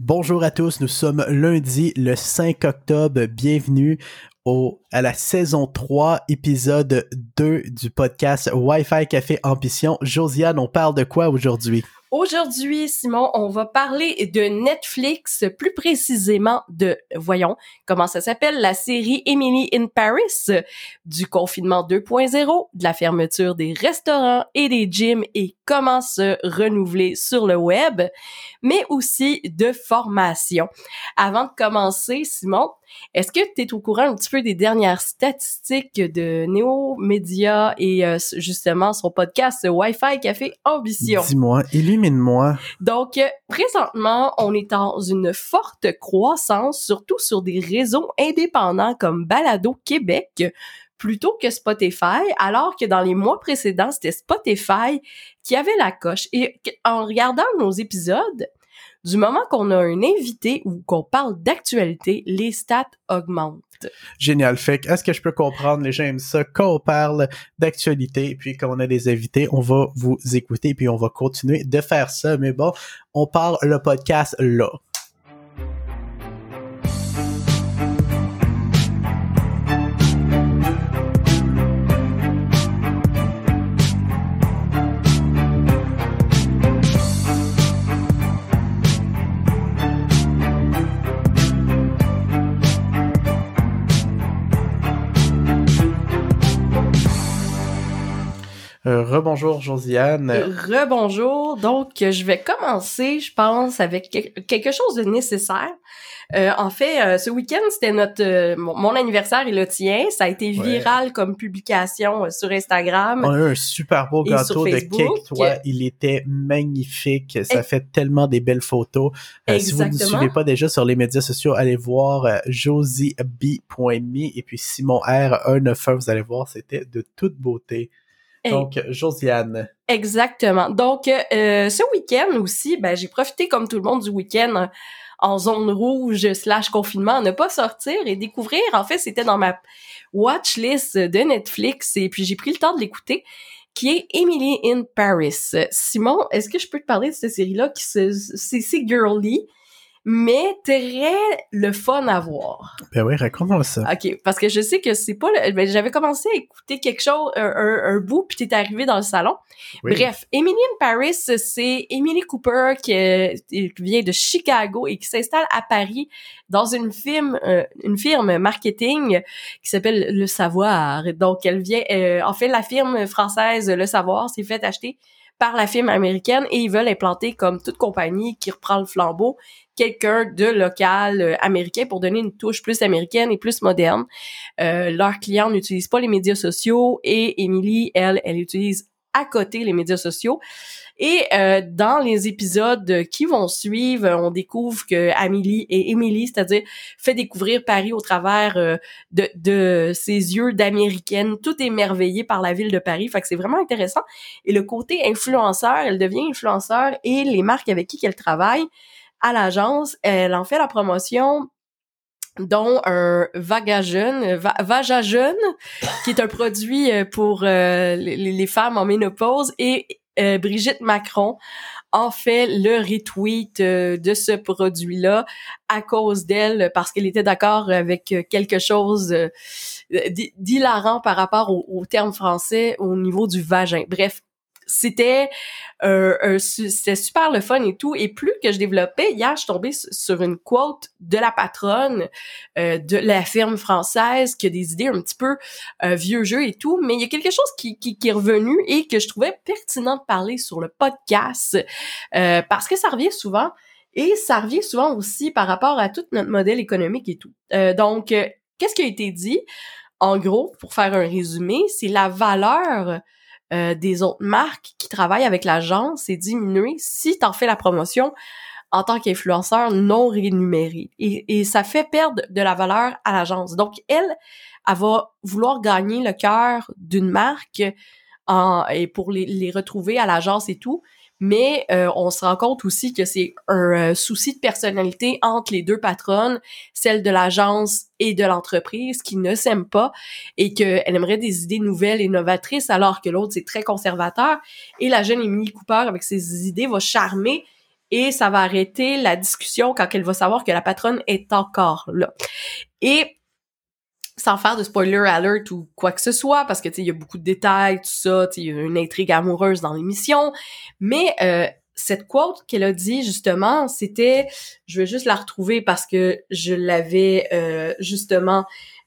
Bonjour à tous, nous sommes lundi le 5 octobre. Bienvenue au, à la saison 3, épisode 2 du podcast Wi-Fi Café Ambition. Josiane, on parle de quoi aujourd'hui? Aujourd'hui, Simon, on va parler de Netflix, plus précisément de, voyons, comment ça s'appelle, la série Emily in Paris, du confinement 2.0, de la fermeture des restaurants et des gyms et comment se renouveler sur le web, mais aussi de formation. Avant de commencer, Simon, est-ce que tu es au courant un petit peu des dernières statistiques de Néo Média et euh, justement son podcast Wi-Fi Café Ambition? Dis-moi, Donc, présentement, on est dans une forte croissance, surtout sur des réseaux indépendants comme Balado Québec, plutôt que Spotify, alors que dans les mois précédents, c'était Spotify qui avait la coche. Et en regardant nos épisodes, du moment qu'on a un invité ou qu'on parle d'actualité, les stats augmentent. Génial. Fait est-ce que je peux comprendre, les gens aiment ça, quand on parle d'actualité, puis quand on a des invités, on va vous écouter, puis on va continuer de faire ça. Mais bon, on parle le podcast là. Euh, rebonjour Josiane. Rebonjour. Donc, je vais commencer, je pense, avec quelque chose de nécessaire. Euh, en fait, euh, ce week-end, c'était notre mon, anniversaire et le tien. Ça a été viral comme publication sur Instagram. On a eu un super beau gâteau de cake, toi. Il était magnifique. Ça fait tellement des belles photos. si vous ne nous suivez pas déjà sur les médias sociaux, allez voir josieb.me et puis Simon R191. Vous allez voir, c'était de toute beauté. Donc, Josiane. Exactement. Donc, euh, ce week-end aussi, ben, j'ai profité comme tout le monde du week-end en zone rouge slash confinement, ne pas sortir et découvrir. En fait, c'était dans ma watch list de Netflix et puis j'ai pris le temps de l'écouter qui est Emily in Paris. Simon, est-ce que je peux te parler de cette série-là qui c'est girly, mais très le fun à voir. Ben oui, raconte-moi ça. OK, parce que je sais que c'est pas... Le... Ben, j'avais commencé à écouter quelque chose, un, un, bout, puis t'es arrivé dans le salon. Bref, Emily in Paris, c'est Emily Cooper qui, qui, vient de Chicago et qui s'installe à Paris dans une firme, euh, une firme marketing qui s'appelle Le Savoir. Donc, elle vient... Euh, en fait, la firme française Le Savoir s'est fait acheter par la firme américaine et ils veulent implanter comme toute compagnie qui reprend le flambeau quelqu'un de local euh, américain pour donner une touche plus américaine et plus moderne. Euh, leurs clients n'utilisent pas les médias sociaux et Emily, elle, elle utilise à côté les médias sociaux. Et euh, dans les épisodes qui vont suivre, on découvre que Amélie et Emily, c'est-à-dire fait découvrir Paris au travers euh, de, de ses yeux d'américaine, tout émerveillé par la ville de Paris. Fait que c'est vraiment intéressant. Et le côté influenceur, elle devient influenceur et les marques avec qui elle travaille à l'agence, elle en fait la promotion dont un Vagajeune, Va jeune qui est un produit euh, pour les, les, femmes en ménopause, et euh, Brigitte Macron a fait le retweet euh, de ce produit-là à cause d'elle parce qu'elle était d'accord avec euh, quelque chose d'hilarant par rapport au terme français au niveau du vagin. Bref, c'était euh, super le fun et tout. Et plus que je développais, hier, je suis tombée sur une quote de la patronne euh, de la firme française qui a des idées un petit peu euh, vieux jeu et tout. Mais il y a quelque chose qui, qui, qui, est revenu et que je trouvais pertinent de parler sur le podcast euh, parce que ça revient souvent. Et ça revient souvent aussi par rapport à tout notre modèle économique et tout. Euh, donc, qu'est-ce qui a été dit? En gros, pour faire un résumé, c'est la valeur euh, des autres marques qui travaillent avec l'agence, c'est diminué si tu en fais la promotion en tant qu'influenceur non rémunéré. Et, ça fait perdre de la valeur à l'agence. Donc, elle, elle va vouloir gagner le cœur d'une marque et pour les, les retrouver à l'agence et tout mais euh, on se rend compte aussi que c'est un euh, souci de personnalité entre les deux patronnes, celle de l'agence et de l'entreprise, qui ne s'aiment pas et qu'elle aimerait des idées nouvelles et novatrices, alors que l'autre, c'est très conservateur. Et la jeune Emily Cooper, avec ses idées, va charmer et ça va arrêter la discussion quand elle va savoir que la patronne est encore là. Et sans faire de spoiler alert ou quoi que ce soit, parce que tu sais, il y a beaucoup de détails, tout ça, il y a une intrigue amoureuse dans l'émission, mais euh, cette quote qu'elle a dit justement, c'était, je vais juste la retrouver parce que je l'avais euh, justement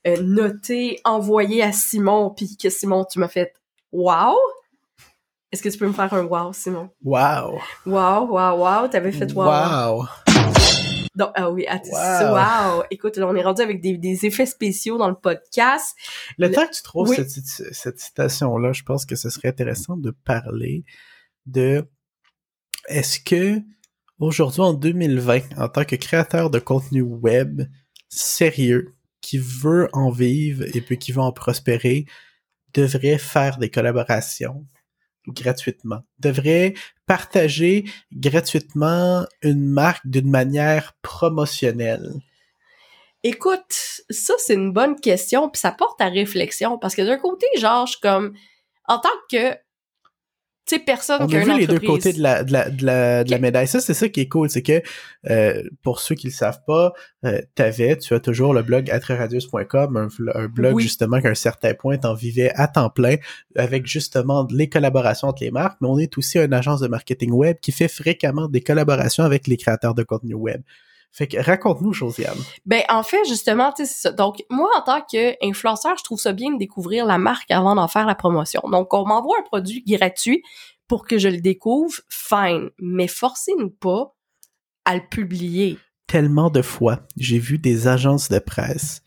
euh, noté, envoyé à Simon, puis que Simon, tu m'as fait wow. Est-ce que tu peux me faire un wow, Simon? Wow. Wow, wow, wow. T'avais fait wow. Wow. Donc, ah oui, attends, wow. Écoute, on est rendu avec des, effets spéciaux dans le podcast. Le, temps que tu trouves cette, cette citation-là, je pense que ce serait intéressant de parler de est-ce que aujourd'hui en 2020, en tant que créateur de contenu web sérieux, qui veut en vivre et puis qui veut en prospérer, devrait faire des collaborations gratuitement, devrait partager gratuitement une marque d'une manière promotionnelle? Écoute, ça c'est une bonne question, puis ça porte à réflexion parce que d'un côté, genre, je comme en tant que tu sais, personne On a vu les deux côtés de la, de la, de la, de la médaille. Ça, c'est ça qui est cool. C'est que, euh, pour ceux qui le savent pas, euh, t'avais, tu as toujours le blog atreradius.com, un, un, blog justement qu'à un certain point t'en vivais à temps plein avec justement les collaborations entre les marques, mais on est aussi une agence de marketing web qui fait fréquemment des collaborations avec les créateurs de contenu web. Fait que raconte-nous, Josiane. Ben en fait, justement, tu sais, c'est ça. Donc moi, en tant qu'influenceur, je trouve ça bien de découvrir la marque avant d'en faire la promotion. Donc on m'envoie un produit gratuit pour que je le découvre, fine. Mais forcez-nous pas à le publier. Tellement de fois, j'ai vu des agences de presse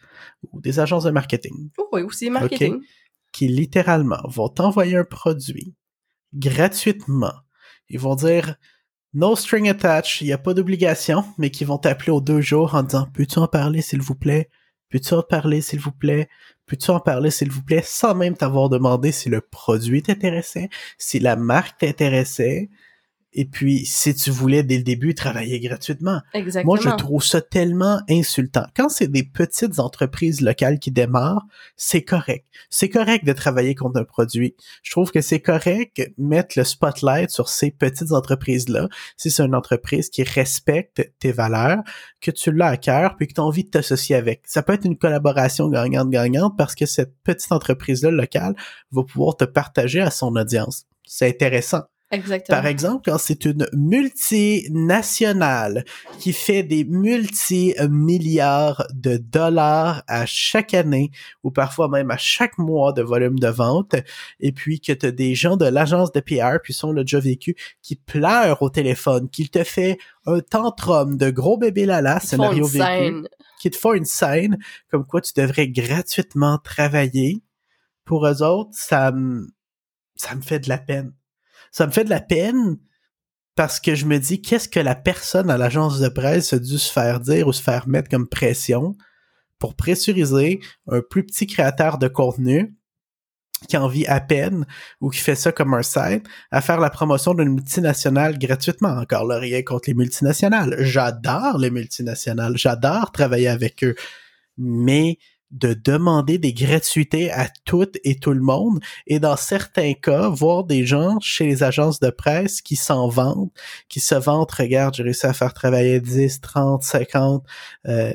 ou des agences de marketing. Oh oui, aussi marketing. qui littéralement vont t'envoyer un produit gratuitement. Ils vont dire no string attached, il n'y a pas d'obligation, mais qui vont t'appeler aux deux jours en disant Peux-tu en parler, s'il vous plaît? Peux-tu en parler, s'il vous plaît? Peux-tu en parler, s'il vous plaît, sans même t'avoir demandé si le produit t'intéressait, si la marque t'intéressait, et puis si tu voulais dès le début travailler gratuitement. Exactement. Moi, je trouve ça tellement insultant. Quand c'est des petites entreprises locales qui démarrent, c'est correct. C'est correct de travailler contre un produit. Je trouve que c'est correct mettre le spotlight sur ces petites entreprises-là. Si c'est une entreprise qui respecte tes valeurs, que tu l'as à cœur, puis que tu as envie de t'associer avec. Ça peut être une collaboration gagnante-gagnante parce que cette petite entreprise-là locale va pouvoir te partager à son audience. C'est intéressant. Par exemple, quand c'est une multinationale qui fait des multi-milliards de dollars à chaque année ou parfois même à chaque mois de volume de vente, et puis que tu as des gens de l'agence de PR, puis sont le déjà vécu, qui pleurent au téléphone, qui te fait un tantrum de gros bébé lala, scénario vécu, qui te font une scène comme quoi tu devrais gratuitement travailler, pour eux autres, ça ça me fait de la peine ça me fait de la peine parce que je me dis qu'est-ce que la personne à l'agence de presse a dû se faire dire ou se faire mettre comme pression pour pressuriser un plus petit créateur de contenu qui en vit à peine ou qui fait ça comme un site à faire la promotion d'une multinationale gratuitement? Encore là, rien contre les multinationales. J'adore les multinationales. J'adore travailler avec eux. Mais de demander des gratuités à toutes et tout le monde et dans certains cas, voir des gens chez les agences de presse qui s'en vendent, qui se vantent, regarde, j'ai réussi à faire travailler 10, 30, 50 euh,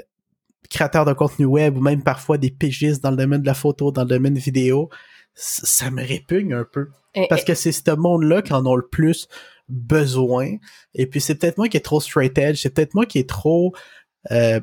créateurs de contenu web ou même parfois des pigistes dans le domaine de la photo, dans le domaine vidéo, ça me répugne un peu. Parce que c'est ce monde-là qui en ont le plus besoin. Et puis c'est peut-être moi qui est trop straight edge, c'est peut-être moi qui est trop euh,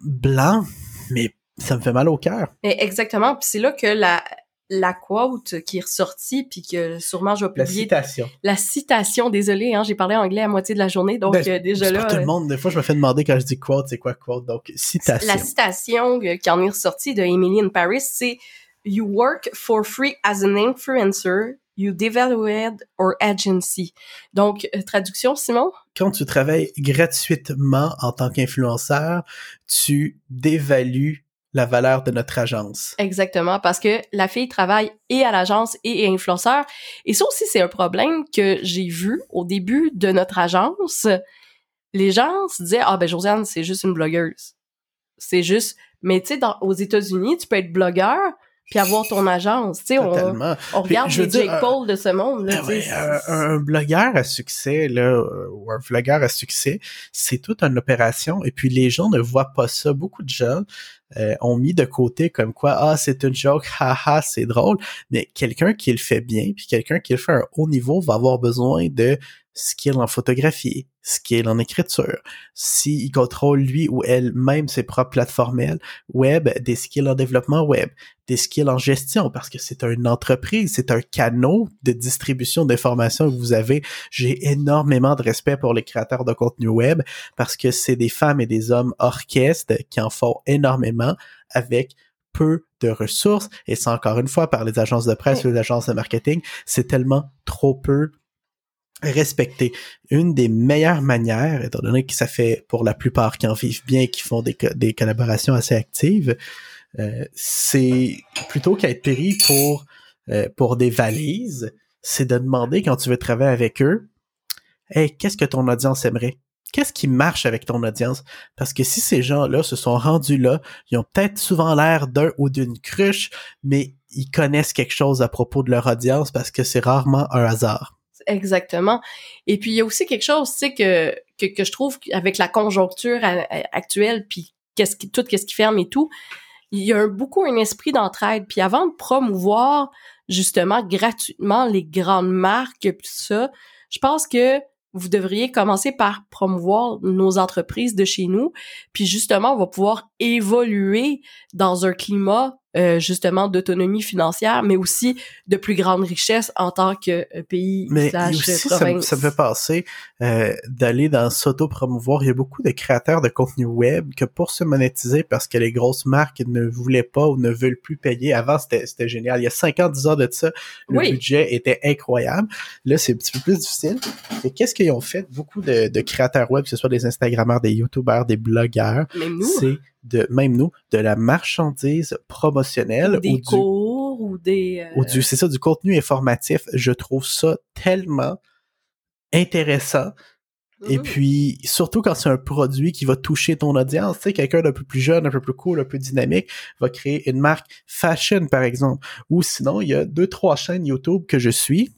blanc, mais ça me fait mal au cœur. Exactement. Puis c'est là que la, la quote qui est ressortie, puis que sûrement je vais publier. La citation. La citation, désolé, hein, j'ai parlé anglais à moitié de la journée, donc ben, euh, déjà là. Pour tout le monde, des fois, je me fais demander quand je dis quote, c'est quoi quote, donc citation. La citation qui en est ressortie de Emily in Paris, c'est You work for free as an influencer. You devalued our agency. Donc, euh, traduction, Simon? Quand tu travailles gratuitement en tant qu'influenceur, tu dévalues la valeur de notre agence. Exactement, parce que la fille travaille et à l'agence et est influenceur. Et ça aussi, c'est un problème que j'ai vu au début de notre agence. Les gens se disaient, ah ben Josiane, c'est juste une blogueuse. C'est juste, mais tu sais, aux États-Unis, tu peux être blogueur, puis avoir ton agence. Tu sais, on, on regarde les Jake Paul de ce monde. Là, ben un, un, blogueur à succès, là, ou un vlogueur à succès, c'est toute une opération. Et puis les gens ne voient pas ça. Beaucoup de gens euh, ont mis de côté comme quoi ah c'est une joke, haha c'est drôle. Mais quelqu'un qui le fait bien, puis quelqu'un qui le fait à un haut niveau va avoir besoin de skill en photographie, skill en écriture, s'il contrôle lui ou elle même ses propres plateformes web, des skills en développement web, des skills en gestion, parce que c'est une entreprise, c'est un canot de distribution d'informations que vous avez. J'ai énormément de respect pour les créateurs de contenu web, parce que c'est des femmes et des hommes orchestres qui en font énormément avec peu de ressources, et c'est encore une fois par les agences de presse ou les agences de marketing, c'est tellement trop peu respecter. Une des meilleures manières, étant donné que ça fait pour la plupart qui en vivent bien et qui font des, des collaborations assez actives, euh, c'est plutôt qu'à être pris pour, euh, pour des valises, c'est de demander quand tu veux travailler avec eux, hey, qu'est-ce que ton audience aimerait? Qu'est-ce qui marche avec ton audience? Parce que si ces gens-là se sont rendus là, ils ont peut-être souvent l'air d'un ou d'une cruche, mais ils connaissent quelque chose à propos de leur audience parce que c'est rarement un hasard. Exactement. Et puis il y a aussi quelque chose, tu sais que, que, je trouve avec la conjoncture actuelle, puis tout qu'est-ce qui ferme et tout, il y a beaucoup un esprit d'entraide. Puis avant de promouvoir justement gratuitement les grandes marques puis ça, je pense que vous devriez commencer par promouvoir nos entreprises de chez nous, puis justement on va pouvoir évoluer dans un climat euh, justement d'autonomie financière, mais aussi de plus grande richesse en tant que euh, pays mais aussi, Ça, me fait passer euh, d'aller dans s'auto-promouvoir. Il y a beaucoup de créateurs de contenu web que pour se monétiser parce que les grosses marques ne voulaient pas ou ne veulent plus payer. Avant, c'était génial. Il y a 50 ans de ça, le budget était incroyable. Là, c'est un petit peu plus difficile. Et qu'est-ce qu'ils ont fait? Beaucoup de, de créateurs web, que ce soit des Instagrammeurs, des YouTubers, des blogueurs, c'est de même nous de la marchandise promotionnelle ou des cours ou des euh, du c'est ça du contenu informatif. Je trouve ça tellement intéressant. Et mm-hmm. puis surtout quand c'est un produit qui va toucher ton audience tu sais quelqu'un d'un peu plus jeune un peu plus cool un peu dynamique va créer une marque fashion par exemple. Ou sinon il y a deux trois chaînes YouTube que je suis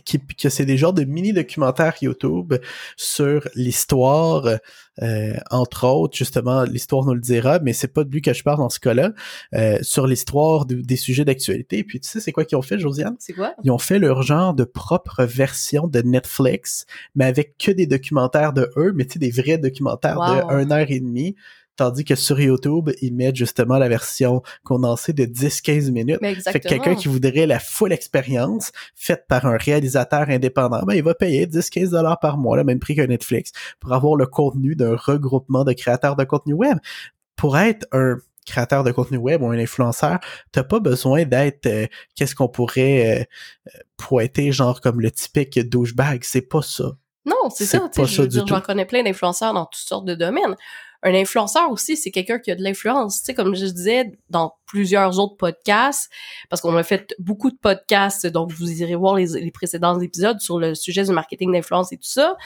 qui, que c'est des genres de mini documentaires YouTube sur l'histoire, euh, entre autres, justement, l'histoire nous le dira, mais c'est pas de lui que je parle dans ce cas-là, euh, sur l'histoire des sujets d'actualité. Puis tu sais, c'est quoi qu'ils ont fait, Josiane? C'est quoi? Ils ont fait leur genre de propre version de Netflix, mais avec que des documentaires de eux, mais tu sais, des vrais documentaires de 1 heure et demie Tandis que sur YouTube, ils mettent justement la version condensée de 10-15 minutes. Fait que quelqu'un qui voudrait la full expérience faite par un réalisateur indépendant, ben, il va payer 10-15 dollars par mois, le même prix que Netflix, pour avoir le contenu d'un regroupement de créateurs de contenu web. Pour être un créateur de contenu web ou un influenceur, t'as pas besoin d'être euh, qu'est-ce qu'on pourrait euh, pointer genre comme le typique douchebag, c'est pas ça. Non, c'est ça. Pas ça du J'en connais plein d'influenceurs dans toutes sortes de domaines un influenceur aussi, c'est quelqu'un qui a de l'influence. Tu sais, comme je disais dans plusieurs autres podcasts, parce qu'on a fait beaucoup de podcasts, donc vous irez voir les, précédents épisodes sur le sujet du marketing d'influence et tout ça.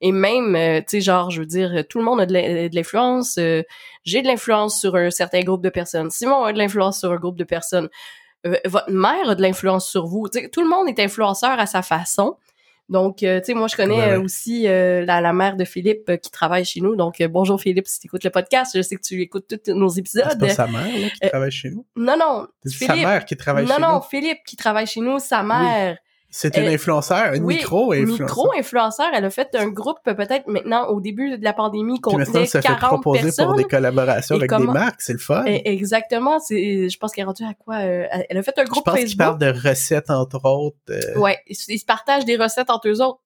Et même, euh, tu sais, genre, je veux dire, tout le monde a de l'influence. Euh, j'ai de l'influence sur un certain groupe de personnes. Simon a de l'influence sur un groupe de personnes. Euh, votre mère a de l'influence sur vous. sais, tout le monde est influenceur à sa façon. Donc, euh, tu sais, moi, je connais euh, aussi euh, la, la, mère de Philippe qui travaille chez nous. Donc, bonjour Philippe, si tu écoutes le podcast, je sais que tu écoutes tous nos épisodes. C'est pas sa mère là, qui travaille chez nous? Non, non. C'est sa mère qui travaille chez nous? Non, non, Philippe qui travaille chez nous, sa mère. C'est une influenceur, une micro-influenceur. micro-influenceur. Elle a fait un groupe peut-être maintenant au début de la pandémie qu'on contenait ça 40 fait proposer pour des collaborations avec des marques, c'est le fun. E, exactement, c'est je pense qu'elle est rendue à quoi euh, elle a fait un groupe Facebook. Je pense qu'il parle de recettes entre autres. Euh. Ouais, ils se partagent des recettes entre eux autres.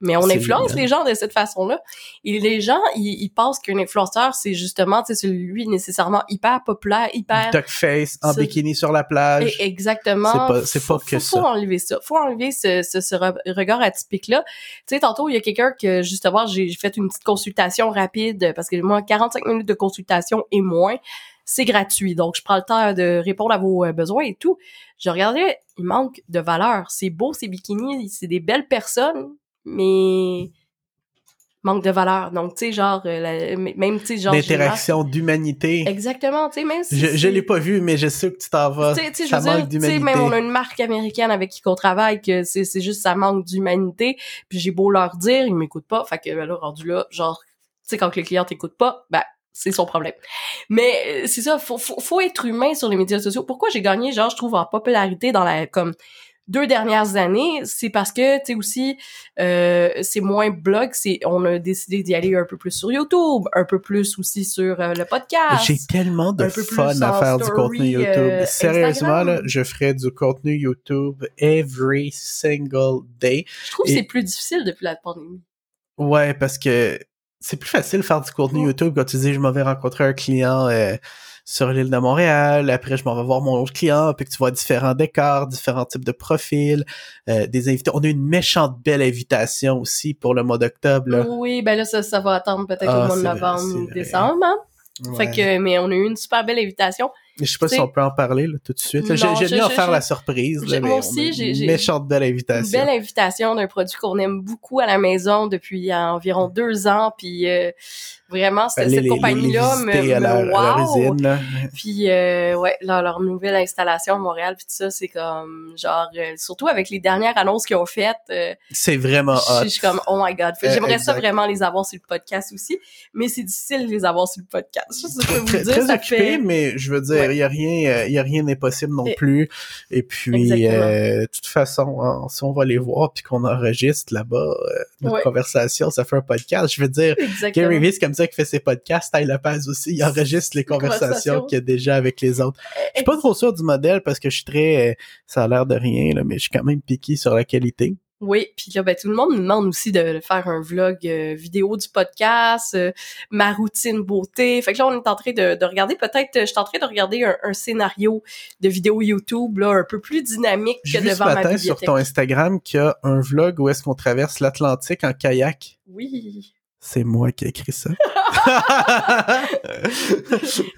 Mais on influence les gens de cette façon-là. Et les gens, ils, pensent qu'un influenceur, c'est justement, tu sais, celui nécessairement hyper populaire, hyper... Duck face, en bikini sur la plage. Exactement. C'est pas, pas que ça. Faut enlever ça. Faut enlever ce, ce, ce regard atypique-là. Tu sais, tantôt, il y a quelqu'un que, justement, j'ai fait une petite consultation rapide, parce que moi, 45 minutes de consultation et moins, c'est gratuit. Donc, je prends le temps de répondre à vos euh, besoins et tout. Je regardais, il manque de valeur. C'est beau, ces bikinis, c'est des belles personnes, mais manque de valeur. Donc, tu sais, genre, euh, la- même, tu sais, genre... D'interaction, d'humanité. Exactement, tu sais, même si... Je, je l'ai pas vu, mais je sais que tu t'en vas. Tu sais, je Ça veux dire, tu sais, même on a une marque américaine avec qui on travaille que c'est c'est juste ça manque d'humanité. Puis j'ai beau leur dire, ils m'écoutent pas. Fait que ben là, rendu là, genre, tu sais, quand le client t'écoute pas, ben c'est son problème. Mais euh, c'est ça, faut, faut, faut être humain sur les médias sociaux. Pourquoi j'ai gagné, genre, je trouve en popularité dans la comme deux dernières années, c'est parce que tu sais aussi euh, c'est moins blog, c'est on a décidé d'y aller un peu plus sur YouTube, un peu plus aussi sur euh, le podcast. J'ai tellement de fun à faire du contenu YouTube. euh, Sérieusement, Instagram. là, je ferais du contenu YouTube every single day. Je trouve que c'est plus difficile depuis la pandémie. Ouais, parce que c'est plus facile de faire du contenu. YouTube quand tu dis je m'en vais rencontrer un client euh, sur l'île de Montréal, après je m'en vais voir mon autre client, puis que tu vois différents décors, différents types de profils, euh, des invités. On a une méchante belle invitation aussi pour le mois d'octobre. là. Oui, ben là, ça, ça va attendre peut-être Ah, au mois de novembre, vrai. décembre. hein. Fait que, mais on a eu une super belle invitation. Je sais pas si on peut en parler là, tout de suite. là. J'ai Non, en faire je- la surprise. Là, mais moi aussi, une j'ai- j'ai- méchante belle Une invitation. belle invitation d'un produit qu'on aime beaucoup à la maison depuis environ deux ans. Puis euh, vraiment, cette, compagnie-là me, leur, me leur wow. Là. Puis euh, ouais, leur, leur nouvelle installation à Montréal, puis tout ça, c'est comme genre euh, surtout avec les dernières annonces qu'ils ont faites, euh, C'est vraiment je hot. je suis comme oh my god. Euh, J'aimerais ça vraiment les avoir sur le podcast aussi, mais c'est difficile de les avoir sur le podcast. Je peux vous très, dire, très ça occupé, fait mais je veux dire, il Ouais. y a rien, euh, il y a rien d'impossible non Et- plus. Et puis, euh, de toute façon, hein, si on va les voir puis qu'on enregistre là-bas euh, notre Ouais. conversation, ça fait un podcast. Je veux dire, exactement. Gary Vee, comme ça qu'il fait ses podcasts. Ty Lopez aussi, il enregistre les conversations conversations. qu'il y a déjà avec les autres. Je suis pas trop sûr du modèle parce que je suis très, euh, ça a l'air de rien là, mais je suis quand même piqué sur la qualité. Oui, puis là, ben, tout le monde nous demande aussi de faire un vlog euh, vidéo du podcast, euh, ma routine beauté. Fait que là, on est en train de, de regarder peut-être, je suis en train de regarder un, un scénario de vidéo YouTube là, un peu plus dynamique que vu ce devant ma matin sur ton Instagram qu'il y a un vlog où est-ce qu'on traverse l'Atlantique en kayak. Oui. C'est moi qui ai écrit ça.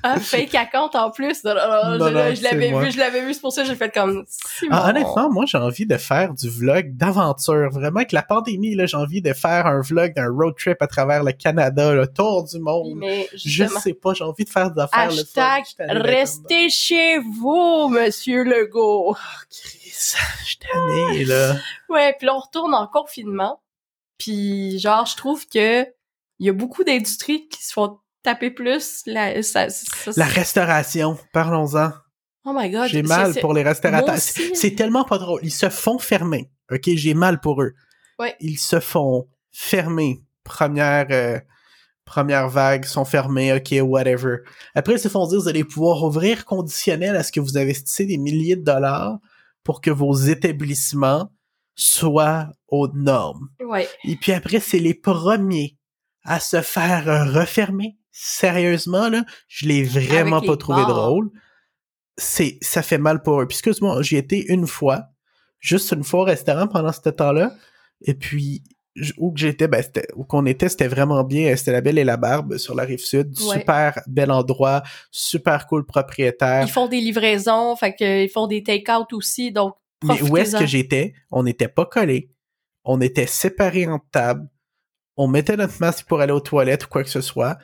Ah, fake account en plus. Non, non, non, je, je l'avais vu, je l'avais vu, c'est pour ça que j'ai fait comme. Ah, honnêtement, moi, j'ai envie de faire du vlog d'aventure. Vraiment, avec la pandémie, là, j'ai envie de faire un vlog d'un road trip à travers le Canada, le tour du monde. mais Je sais pas, j'ai envie de faire des affaires. le fun. hashtag d'être restez chez vous, Monsieur Legault. dedans. Chris, je tanné, là. Ouais, puis on retourne en confinement. Puis genre, je trouve que il y a beaucoup d'industries qui se font taper plus. La, ça, ça- La restauration, parlons-en. oh my god. J'ai mal pour les restaurateurs. C'est c'est tellement pas drôle. Ils se font fermer. OK, j'ai mal pour eux. Ouais. Ils se font fermer. Première euh, première vague sont fermés, OK, whatever. Après ils se font dire vous allez pouvoir ouvrir conditionnel à ce que vous investissez des milliers de dollars pour que vos établissements soient aux normes. Ouais. Et puis après, c'est les premiers à se faire euh, refermer. Sérieusement, là, je l'ai vraiment Avec pas trouvé bars. drôle. C'est, ça fait mal pour eux. Puis excuse-moi, j'y étais une fois, juste une fois au restaurant pendant ce temps-là. Et puis, où que j'étais, ben, c'était, où qu'on était, c'était vraiment bien. C'était la Belle et la Barbe sur la rive sud. Ouais. Super bel endroit, super cool propriétaire. Ils font des livraisons, fait que ils font des take-out aussi, donc Mais où est-ce que j'étais? On n'était pas collés. On était séparés en table. On mettait notre masque pour aller aux toilettes ou quoi que ce soit.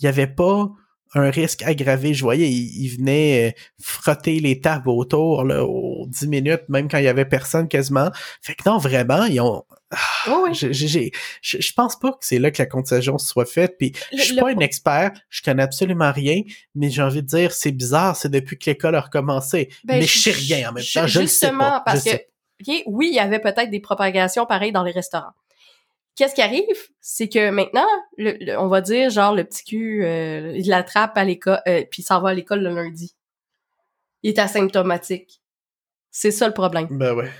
Il n'y avait pas un risque aggravé. Je voyais, ils il venaient euh, frotter les tables autour, là, aux 10 minutes, même quand il y avait personne quasiment. Fait que non, vraiment, ils ont, Oh, oui. j'ai- j'ai- j'ai- je je pense pas que c'est là que la contagion soit faite. Puis Le- je suis le- pas un expert, je connais absolument rien, mais j'ai envie de dire c'est bizarre, c'est depuis que l'école a recommencé. Ben, mais je sais rien en même temps, je le sais Justement, pas. parce je que, sais oui, il y avait peut-être des propagations pareilles dans les restaurants. Qu'est-ce qui arrive? C'est que maintenant, le, le- on va dire, genre, le petit cul, euh, il l'attrape à l'école, euh, puis il s'en va à l'école le lundi. Il est asymptomatique. C'est ça le problème. Ben ouais.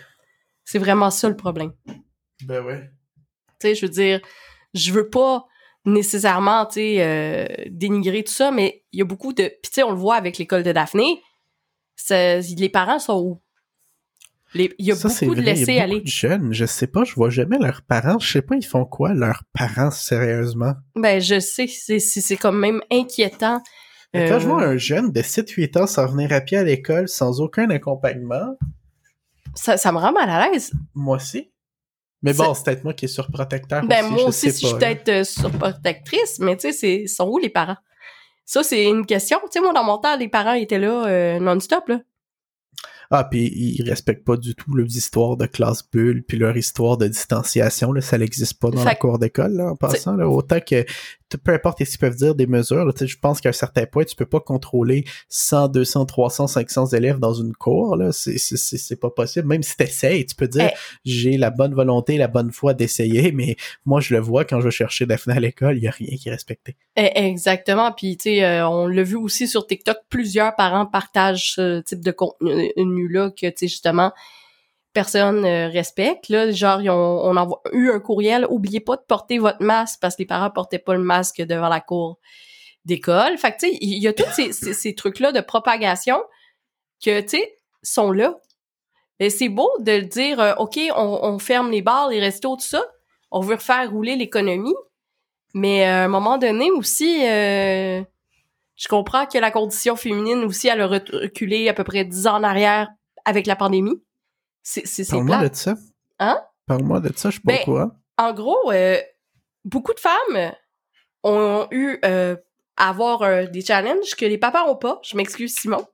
C'est vraiment ça le problème. Ben ouais. Tu sais, je veux dire, je veux pas nécessairement, tu sais, euh, dénigrer tout ça, mais il y a beaucoup de... Puis tu sais, on le voit avec l'école de Daphné, les parents sont où? Les- Il y a Ça, beaucoup de laisser aller. de jeunes, je sais pas, je vois jamais leurs parents, je sais pas ils font quoi leurs parents sérieusement? Ben, je sais, c'est c'est quand même inquiétant. Mais Quand Euh, je vois un jeune de 7-8 ans s'en venir à pied à l'école sans aucun accompagnement, ça, ça me rend mal à l'aise. moi aussi. Mais bon, c'est peut-être moi qui est surprotecteur. Ben, aussi, moi je aussi, sais je suis pas, peut-être euh, surprotectrice, mais tu sais, c'est, sont où les parents? Ça, c'est une question. Tu sais, moi, dans mon temps, les parents étaient là euh, non-stop, là. Ah, puis ils respectent pas du tout leurs histoires de classe bulle, puis leur histoire de distanciation, là, ça n'existe pas dans Fait la cour d'école, là, en passant. Là, autant que, peu importe ce qu'ils peuvent dire des mesures, là, tu sais, je pense qu'à un certain point, tu peux pas contrôler 100, 200, 300, 500 élèves dans une cour, là, c'est, c'est, c'est pas possible. Même si t'essayes, tu peux dire, Eh. j'ai la bonne volonté, la bonne foi d'essayer, mais moi, je le vois quand je vais chercher Daphné à l'école, il y a rien qui est respecté. Eh, Exactement. Puis, tu sais, euh, on l'a vu aussi sur TikTok, plusieurs parents partagent ce type de contenu-là que, tu sais, justement, personne euh, respecte. Là, genre, on a eu un courriel, oubliez pas de porter votre masque parce que les parents portaient pas le masque devant la cour d'école. Fait que, tu sais, il y a tous ces, ces, trucs-là de propagation que, tu sais, sont là. Et c'est beau de dire, euh, OK, on, on ferme les bars, les restos, tout ça. On veut refaire rouler l'économie. Mais euh, à un moment donné aussi, euh, je comprends que la condition féminine aussi, elle a reculé à peu près 10 ans en arrière avec la pandémie. C'est c'est c'est Parle-moi de ça. Hein? Parle-moi de ça, je suis pas Ben, au courant. En gros, euh, beaucoup de femmes ont eu euh, à avoir euh, des challenges que les papas ont pas. Je m'excuse, Simon.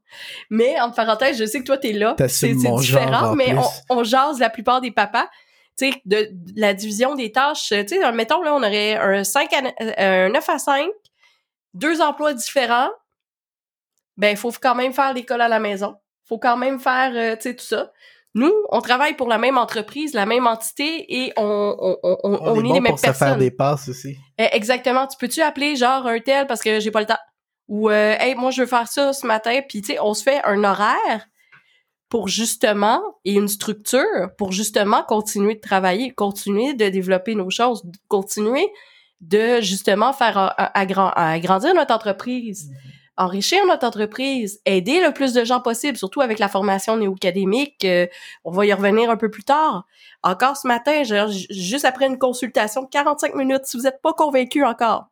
Mais en parenthèse, je sais que toi, t'es là. C'est c'est différent, en mais on, on jase la plupart des papas. Tu sais, de, de la division des tâches. Tu sais, mettons, là, on aurait un 5 à, un 9 à 5, deux emplois différents. Ben, il faut quand même faire l'école à la maison. faut quand même faire, tu sais, tout ça. Nous, on travaille pour la même entreprise, la même entité, et on, on, on, on, On, est, est, bon les mêmes pour se faire personnes. des passes aussi. Eh, Exactement. Tu peux-tu appeler genre un tel parce que j'ai pas le temps? Ou euh, hey, moi je veux faire ça ce matin, puis tu sais, on se fait un horaire pour justement et une structure pour justement continuer de travailler, continuer de développer nos choses, continuer de justement faire agran- agrandir notre entreprise, enrichir notre entreprise, aider le plus de gens possible, surtout avec la formation néo-académique. on va y revenir un peu plus tard. Encore ce matin, genre, juste après une consultation de 45 minutes, si vous n'êtes pas convaincu encore,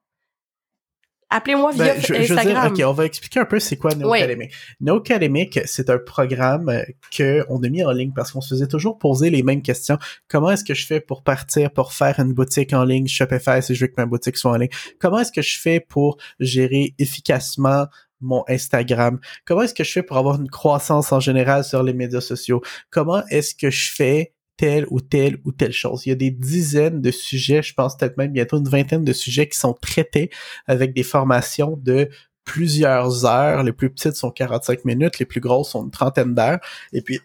appelez-moi via Ben, je, je veux dire, Instagram. ok, on va expliquer un peu c'est quoi No Oui. Academic. No Academic, c'est un programme euh, que on a mis en ligne parce qu'on se faisait toujours poser les mêmes questions. Comment est-ce que je fais pour partir, pour faire une boutique en ligne, Shopify si je veux que ma boutique soit en ligne? Comment est-ce que je fais pour gérer efficacement mon Instagram? Comment est-ce que je fais pour avoir une croissance en général sur les médias sociaux? Comment est-ce que je fais telle ou telle ou telle chose? Il y a des dizaines de sujets, je pense peut-être même bientôt une vingtaine de sujets qui sont traités avec des formations de plusieurs heures. Les plus petites sont 45 minutes, les plus grosses sont une trentaine d'heures. Et puis,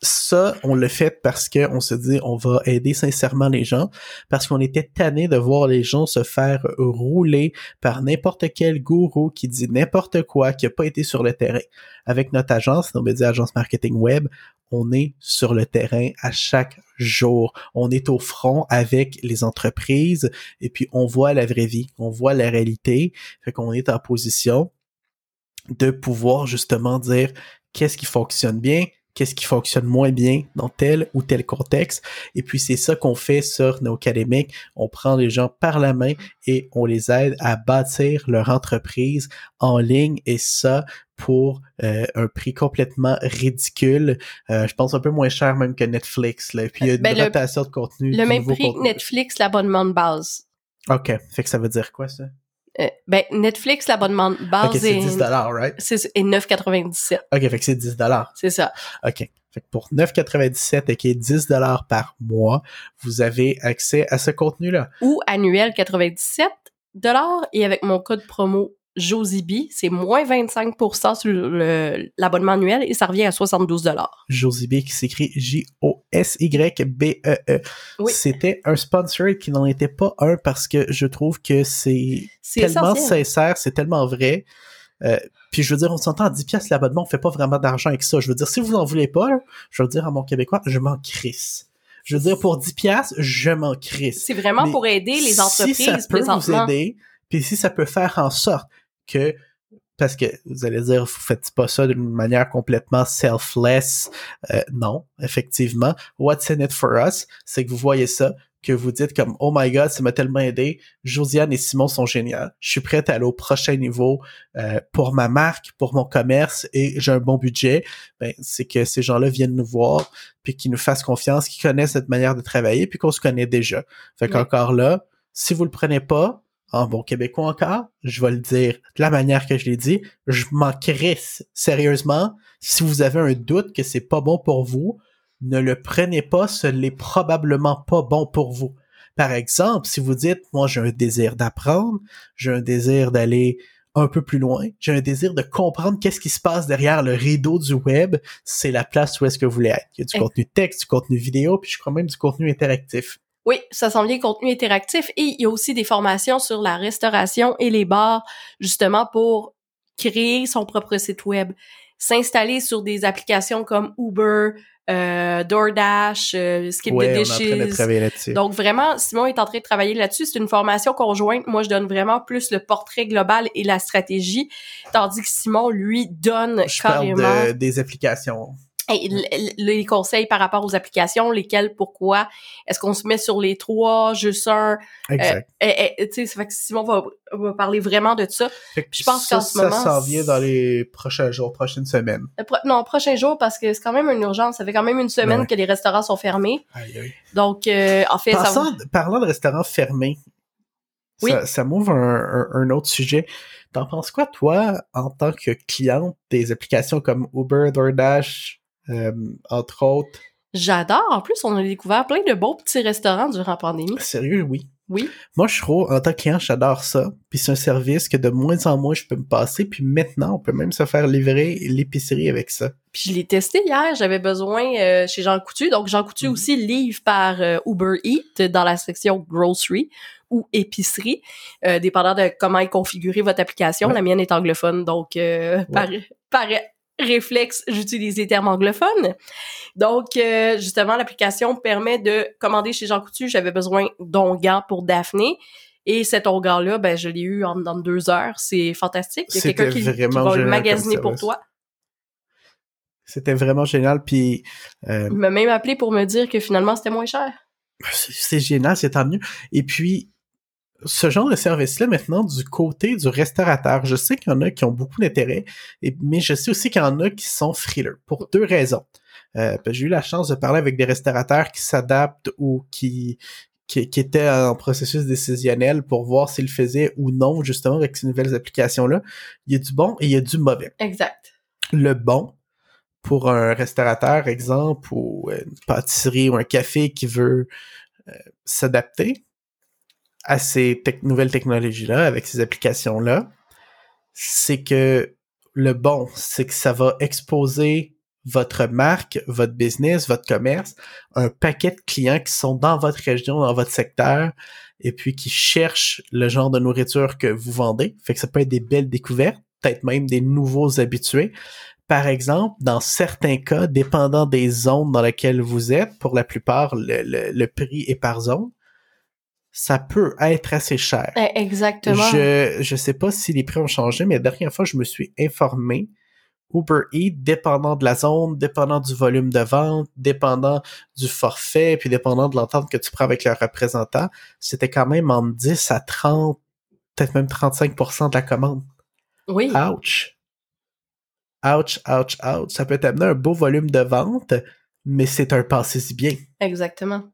ça, on le fait parce que on se dit, on va aider sincèrement les gens, parce qu'on était tanné de voir les gens se faire rouler par n'importe quel gourou qui dit n'importe quoi, qui a pas été sur le terrain. Avec notre agence, nos médias agence marketing web, on est sur le terrain à chaque jour. On est au front avec les entreprises et puis on voit la vraie vie, on voit la réalité. Fait qu'on est en position de pouvoir justement dire qu'est-ce qui fonctionne bien, qu'est-ce qui fonctionne moins bien dans tel ou tel contexte. Et puis c'est ça qu'on fait sur nos académiques. On prend les gens par la main et on les aide à bâtir leur entreprise en ligne et ça pour euh, un prix complètement ridicule. Euh, je pense un peu moins cher même que Netflix. Là. Puis il y a une Ben, le- rotation de contenu. le même prix que. Netflix, l'abonnement de base. OK. Fait que ça veut dire quoi ça? Euh, ben, Netflix, l'abonnement de base OK, c'est est, 10 right? c'est est 9,97. OK, fait que c'est 10 C'est ça. OK. Fait que pour 9,97 et qui est 10 par mois, vous avez accès à ce contenu-là. Ou annuel 97 et avec mon code promo Josibi, c'est moins 25% sur l'abonnement annuel et ça revient à 72 Josibé qui s'écrit J-O-S-Y-B-E-E. Oui. C'était un sponsor qui n'en était pas un parce que je trouve que c'est tellement essentiel. sincère, c'est tellement vrai. Euh, puis je veux dire, on s'entend à 10 piastres l'abonnement, on fait pas vraiment d'argent avec ça. Je veux dire, si vous en voulez pas, je veux dire à mon Québécois, je m'en crisse. Je veux dire, pour 10 piastres, je m'en crisse. C'est vraiment Mais pour aider les si entreprises ça peut vous présentement. aider, puis si ça peut faire en sorte que parce que vous allez dire, vous faites pas ça d'une manière complètement selfless. Euh, non, effectivement. What's in it for us? C'est que vous voyez ça, que vous dites comme oh my god ça m'a tellement aidé Josiane et Simon sont géniaux je suis prête à aller au prochain niveau euh, pour ma marque pour mon commerce et j'ai un bon budget ben c'est que ces gens-là viennent nous voir puis qu'ils nous fassent confiance qu'ils connaissent cette manière de travailler puis qu'on se connaît déjà fait qu'encore là si vous le prenez pas en bon québécois encore, je vais le dire de la manière que je l'ai dit, je m'en crisse sérieusement. Si vous avez un doute que c'est pas bon pour vous, ne le prenez pas, ce n'est probablement pas bon pour vous. Par exemple, si vous dites, moi j'ai un désir d'apprendre, j'ai un désir d'aller un peu plus loin, j'ai un désir de comprendre qu'est-ce qui se passe derrière le rideau du web, c'est la place où est-ce que vous voulez être. Il y a du contenu texte, du contenu vidéo, puis je crois même du contenu interactif. Oui, ça s'en vient contenu interactif et il y a aussi des formations sur la restauration et les bars, justement pour créer son propre site web, s'installer sur des applications comme Uber, euh, DoorDash, euh, Skip the Dishes. Donc vraiment, Simon est en train de travailler là-dessus. C'est une formation conjointe. Moi, je donne vraiment plus le portrait global et la stratégie, tandis que Simon, lui, donne je carrément... Parle des applications les conseils par rapport aux applications, lesquelles, pourquoi, est-ce qu'on se met sur les trois, juste un, exact. Euh, tu sais, ça fait que Simon va, va parler vraiment de ça. je pense qu'en ce moment, ça s'en vient dans les prochains jours, prochaines semaines. non, prochains jours parce que c'est quand même une urgence. Ça fait quand même une semaine que les restaurants sont fermés. Aïe, aïe. Donc, euh, en fait, ça... parlant de restaurants fermés, oui. ça, ça m'ouvre un, un, un, autre sujet. T'en penses quoi, toi, en tant que cliente des applications comme Uber, DoorDash, euh, entre autres. J'adore. En plus, on a découvert plein de beaux petits restaurants durant la pandémie. Sérieux, oui. Oui. Moi, je trouve, en tant que client, j'adore ça. Puis c'est un service que de moins en moins je peux me passer. Puis maintenant, on peut même se faire livrer l'épicerie avec ça. Puis je l'ai testé hier. J'avais besoin euh, chez Jean Coutu. Donc Jean Coutu mhm. aussi livre par euh, Uber Eats dans la section grocery ou épicerie, dépendant de comment est configurée votre application. La mienne est anglophone, donc ouais. par, par réflexe, j'utilise les termes anglophones. Donc, euh, justement, l'application permet de commander chez Jean Coutu. J'avais besoin d'ongans pour Daphné. Et cet onguent-là, ben, je l'ai eu en, dans deux heures. C'est fantastique. Il y a quelqu'un qui, qui, va le magasiner pour toi. C'était vraiment génial. Puis, euh, Il m'a même appelé pour me dire que finalement, c'était moins cher. C'est génial, c'est tant mieux. Et puis, ce genre de service-là maintenant du côté du restaurateur. Je sais qu'il y en a qui ont beaucoup d'intérêt, mais je sais aussi qu'il y en a qui sont frileux pour deux raisons. Euh, j'ai eu la chance de parler avec des restaurateurs qui s'adaptent ou qui, qui, étaient en processus décisionnel pour voir s'ils faisaient ou non justement avec ces nouvelles applications-là. Il y a du bon et il y a du mauvais. Exact. Le bon, pour un restaurateur, exemple, ou une pâtisserie ou un café qui veut euh, s'adapter, à ces nouvelles technologies-là, avec ces applications-là, c'est que le bon, c'est que ça va exposer votre marque, votre business, votre commerce, un paquet de clients qui sont dans votre région, dans votre secteur, et puis qui cherchent le genre de nourriture que vous vendez. Fait que ça peut être des belles découvertes, peut-être même des nouveaux habitués. Par exemple, dans certains cas, dépendant des zones dans lesquelles vous êtes, pour la plupart, le, le prix est par zone ça peut être assez cher. Eh, exactement. Je je sais pas si les prix ont changé, mais la dernière fois je me suis informé, Uber Eats, dépendant de la zone, dépendant du volume de vente, dépendant du forfait, puis dépendant de l'entente que tu prends avec le représentant, c'était quand même en 10 à 30, peut-être même 35% de la commande. Oui. Ouch. Ouch, ouch, ouch. Ça peut t'amener un beau volume de vente, mais c'est un passé si bien. Exactement.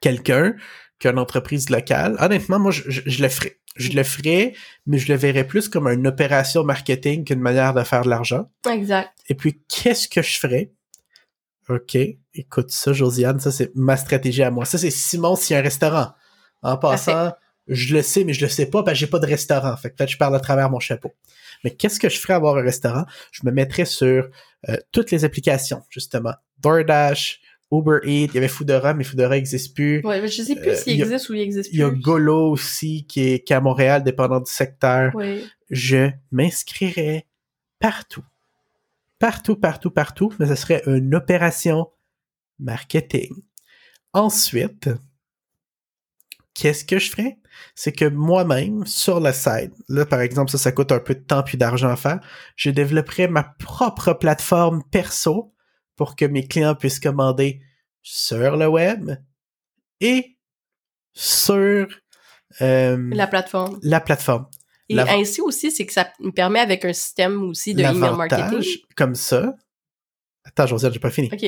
Quelqu'un qu'une entreprise locale. Honnêtement, moi, je, je, le ferais. Je le ferais, mais je le verrais plus comme une opération marketing qu'une manière de faire de l'argent. Exact. Et puis, qu'est-ce que je ferais? OK, écoute ça, Josiane, ça c'est ma stratégie à moi. Ça c'est Simon s'il y a un restaurant. En passant, je le sais, mais je le sais pas, parce que j'ai pas de restaurant. Fait que peut-être je parle à travers mon chapeau. Mais qu'est-ce que je ferais avoir un restaurant? Je me mettrais sur euh, toutes les applications, justement. DoorDash, Uber Eats, il y avait Foodora, mais Foodora n'existe plus. Ouais, mais je sais plus euh, s'il existe ou il existe plus. Il y a Golo aussi, qui est, qui à Montréal, dépendant du secteur. Oui. Je m'inscrirais partout. Partout, partout, partout, mais ce serait une opération marketing. Ensuite, qu'est-ce que je ferais? C'est que moi-même, sur le site, là, par exemple, ça, ça coûte un peu de temps puis d'argent à faire, je développerais ma propre plateforme perso pour que mes clients puissent commander sur le web et sur euh, La plateforme. la plateforme. Et ainsi aussi, c'est que ça nous permet avec un système aussi de email marketing. Comme ça. Attends, Josiane, j'ai pas fini. OK.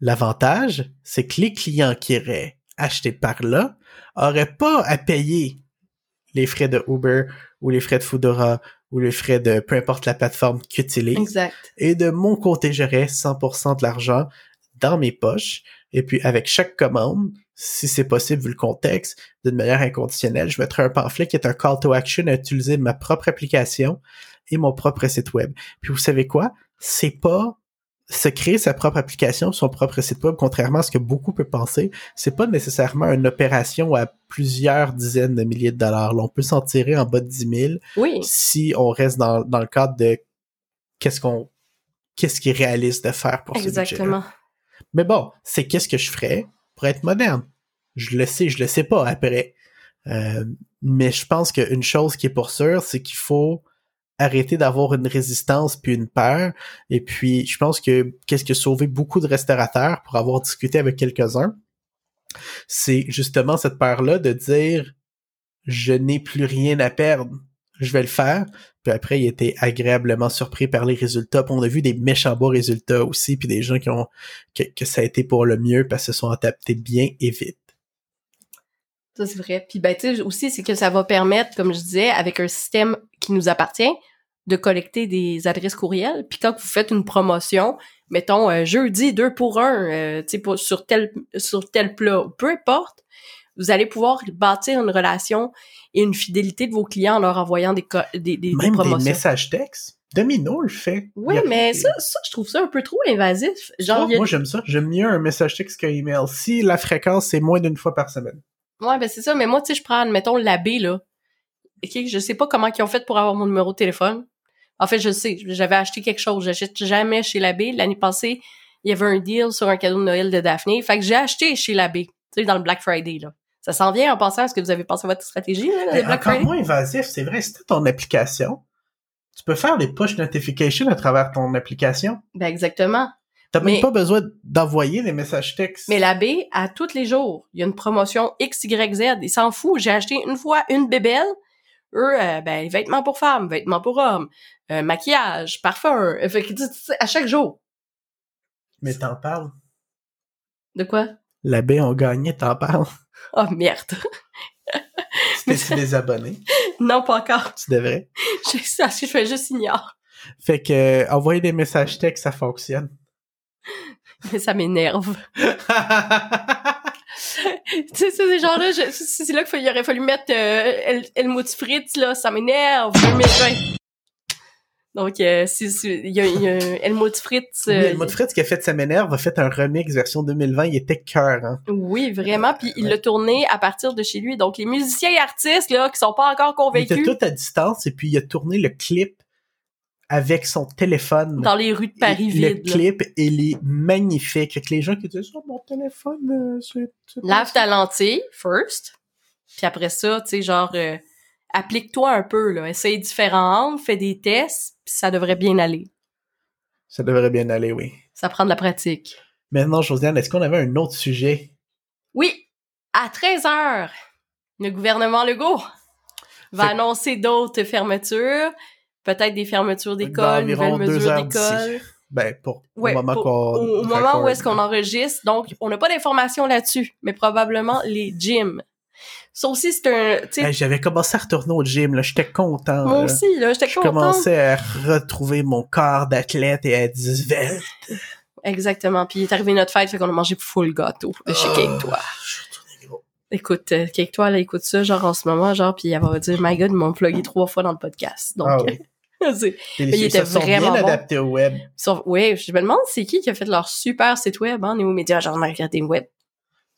L'avantage, c'est que les clients qui auraient acheté par là auraient pas à payer les frais de Uber ou les frais de Foodora ou les frais de peu importe la plateforme qu'ils utilisent. Exact. Et de mon côté, j'aurais 100% de l'argent dans mes poches. Et puis, avec chaque commande, si c'est possible, vu le contexte, d'une manière inconditionnelle, je mettrai un pamphlet qui est un call to action à utiliser ma propre application et mon propre site web. Puis, vous savez quoi? C'est pas se créer sa propre application, son propre site web, contrairement à ce que beaucoup peuvent penser, c'est pas nécessairement une opération à plusieurs dizaines de milliers de dollars. Là, on peut s'en tirer en bas de 10 000 Oui. si on reste dans, dans le cadre de qu'est-ce qu'on qu'est-ce qui est réaliste de faire pour ce. Exactement. Mais bon, c'est qu'est-ce que je ferais pour être moderne? Je le sais, je le sais pas après. Euh, mais je pense qu'une chose qui est pour sûr, c'est qu'il faut arrêter d'avoir une résistance puis une peur. Et puis, je pense que qu'est-ce qui a sauvé beaucoup de restaurateurs pour avoir discuté avec quelques-uns, c'est justement cette peur-là de dire je n'ai plus rien à perdre, je vais le faire. Puis après, il était agréablement surpris par les résultats. Puis on a vu des méchants beaux résultats aussi, puis des gens qui ont que, que ça a été pour le mieux parce qu'ils se sont adaptés bien et vite. Ça, c'est vrai. Puis, ben, tu sais, aussi, c'est que ça va permettre, comme je disais, avec un système qui nous appartient, de collecter des adresses courriels. Puis quand vous faites une promotion, mettons, euh, jeudi, deux pour un, euh, tu sais, pour- sur tel, sur tel plat, peu importe, vous allez pouvoir bâtir une relation et une fidélité de vos clients en leur envoyant des, des, des, des Même des promotions. messages textes. Domino le fait. Oui, a- mais ça, ça, je trouve ça un peu trop invasif. Genre, Oh, a- Moi, j'aime ça. J'aime mieux un message texte qu'un email. Si la fréquence, c'est moins d'une fois par semaine. Ouais, ben c'est ça. Mais moi, tu sais, je prends, admettons, l'abbé, là. OK, je sais pas comment ils ont fait pour avoir mon numéro de téléphone. En fait, je sais. J'avais acheté quelque chose. J'achète jamais chez l'abbé. L'année passée, il y avait un deal sur un cadeau de Noël de Daphné. Fait que j'ai acheté chez l'abbé. Tu sais, dans le Black Friday, là. Ça s'en vient en pensant. Est-ce que vous avez pensé à votre stratégie, là, le Black encore Friday? moins invasif, c'est vrai. Si ton application, tu peux faire des push notifications à travers ton application. Ben, exactement. T'as même pas besoin d'envoyer des messages textes. Mais l'abbé, à tous les jours, il y a une promotion X, Y, Z. Il s'en fout. J'ai acheté une fois une bébelle. Eux, euh, ben, vêtements pour femmes, vêtements pour hommes, euh, maquillage, parfum. Euh, Fait que, tu sais, à chaque jour. Mais t'en parles. De quoi? L'abbé ont gagné, t'en parles. Oh, merde. Si t'es désabonné, non, pas encore. Tu devrais. Je sais ça, je fais juste ignore. Fait que euh, envoyer des messages textes, ça fonctionne. Mais ça m'énerve. tu sais, c'est ces gens-là, je- c'est là qu'il aurait fallu mettre euh, El- Helmut Fritz, là, ça m'énerve, 2020. Donc, euh, il y a, y a Fritz. Oui, euh, Fritz qui a fait sa m'énerve a fait un remix version 2020, il était cœur, hein. Oui, vraiment. Puis il l'a tourné à partir de chez lui. Donc les musiciens et artistes là qui sont pas encore Il était convaincus tout à distance et puis il a tourné le clip avec son téléphone. dans les rues de Paris le vides. là. clip, il est magnifique. Avec les gens qui disent, oh, mon téléphone, euh, c'est... Lave ta lentille first. Puis après ça, tu sais genre euh, applique-toi un peu là, essaye différents angles, fais des tests, puis ça devrait bien aller. Ça devrait bien aller, oui. Ça prend de la pratique. Maintenant, Josiane, est-ce qu'on avait un autre sujet? Oui, à 13 heures, le gouvernement Legault va annoncer d'autres fermetures, peut-être des fermetures d'écoles, nouvelles mesures heures d'école. Ben, pour Ouais, le moment pour- qu'on... au, au moment où est-ce qu'on enregistre. Donc, on n'a pas d'informations là-dessus, mais probablement les gyms. Ça aussi, c'est un... Hey, J'avais commencé à retourner au gym, là. J'étais content. moi là. aussi, là, j'étais Je contente. commençais à retrouver mon corps d'athlète et à être svelte. Exactement. Puis il est arrivé notre fête, fait qu'on a mangé full gâteau de chez Oh, Cake Toi. Je suis retourné gros. Écoute, euh, Cake Toi, là, écoute ça, genre en ce moment, genre, puis elle va dire, My God, ils m'ont plugué trois fois dans le podcast. Donc, Ah oui. il ils était vraiment bien bon. adaptés au web. Sauf- ouais, je me demande c'est qui qui a fait leur super site web, hein, Néo Média, genre marketing web.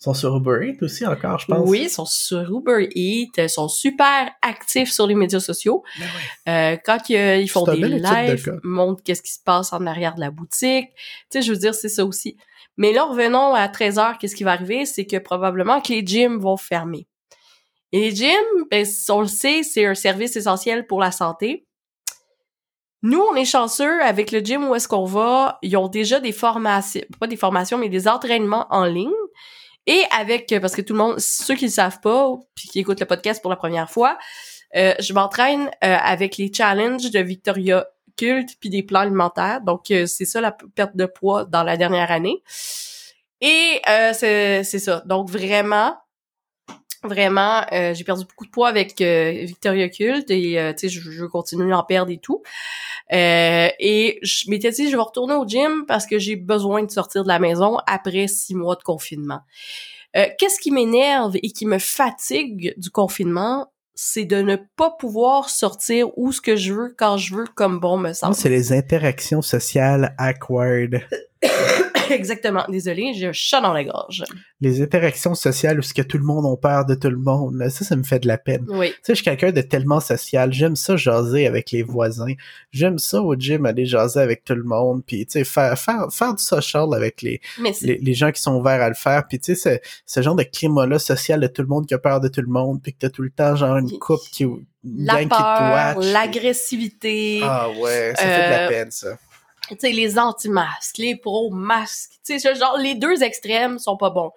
Ils sont sur Uber Eats aussi encore, je pense. Oui, ils sont sur Uber Eats, ils sont super actifs sur les médias sociaux. Ben. Euh, quand a- ils font des de lives, cas. montrent qu'est-ce qui se passe en arrière de la boutique. Tu sais, je veux dire, c'est ça aussi. Mais là, revenons à 13h, qu'est-ce qui va arriver? C'est que probablement que les gyms vont fermer. Et les gyms, ben, on le sait, c'est un service essentiel pour la santé. Nous, on est chanceux avec le gym où est-ce qu'on va, ils ont déjà des formations, pas des formations, mais des entraînements en ligne. Et avec, parce que tout le monde, ceux qui ne savent pas, puis qui écoutent le podcast pour la première fois, euh, je m'entraîne euh, avec les challenges de Victoria Cult puis des plans alimentaires. Donc, euh, c'est ça la perte de poids dans la dernière année. Et c'est ça. Donc, vraiment, vraiment, j'ai perdu beaucoup de poids avec Victoria Cult et, tu sais, je, je veux continuer à en perdre et tout. et je m'étais dit, je vais retourner au gym parce que j'ai besoin de sortir de la maison après six mois de confinement. Qu'est-ce qui m'énerve et qui me fatigue du confinement, c'est de ne pas pouvoir sortir où ce que je veux quand je veux comme bon me semble. C'est les interactions sociales awkward. Exactement. Désolée, j'ai un chat dans la gorge. Les interactions sociales où ce que tout le monde a peur de tout le monde, ça, ça me fait de la peine. Oui. Tu sais, je suis quelqu'un de tellement social. J'aime ça jaser avec les voisins. J'aime ça au gym aller jaser avec tout le monde. Puis, tu sais, faire, faire, faire du social avec les, les, les, gens qui sont ouverts à le faire. Puis, tu sais, ce, genre de climat-là social de tout le monde qui a peur de tout le monde. Puis que t'as tout le temps, genre, une coupe qui... La peur, l'agressivité. Ah ouais, ça fait de la euh, peine, ça tu sais, les anti-masques, les pro-masques, tu sais, genre, les deux extrêmes sont pas bons.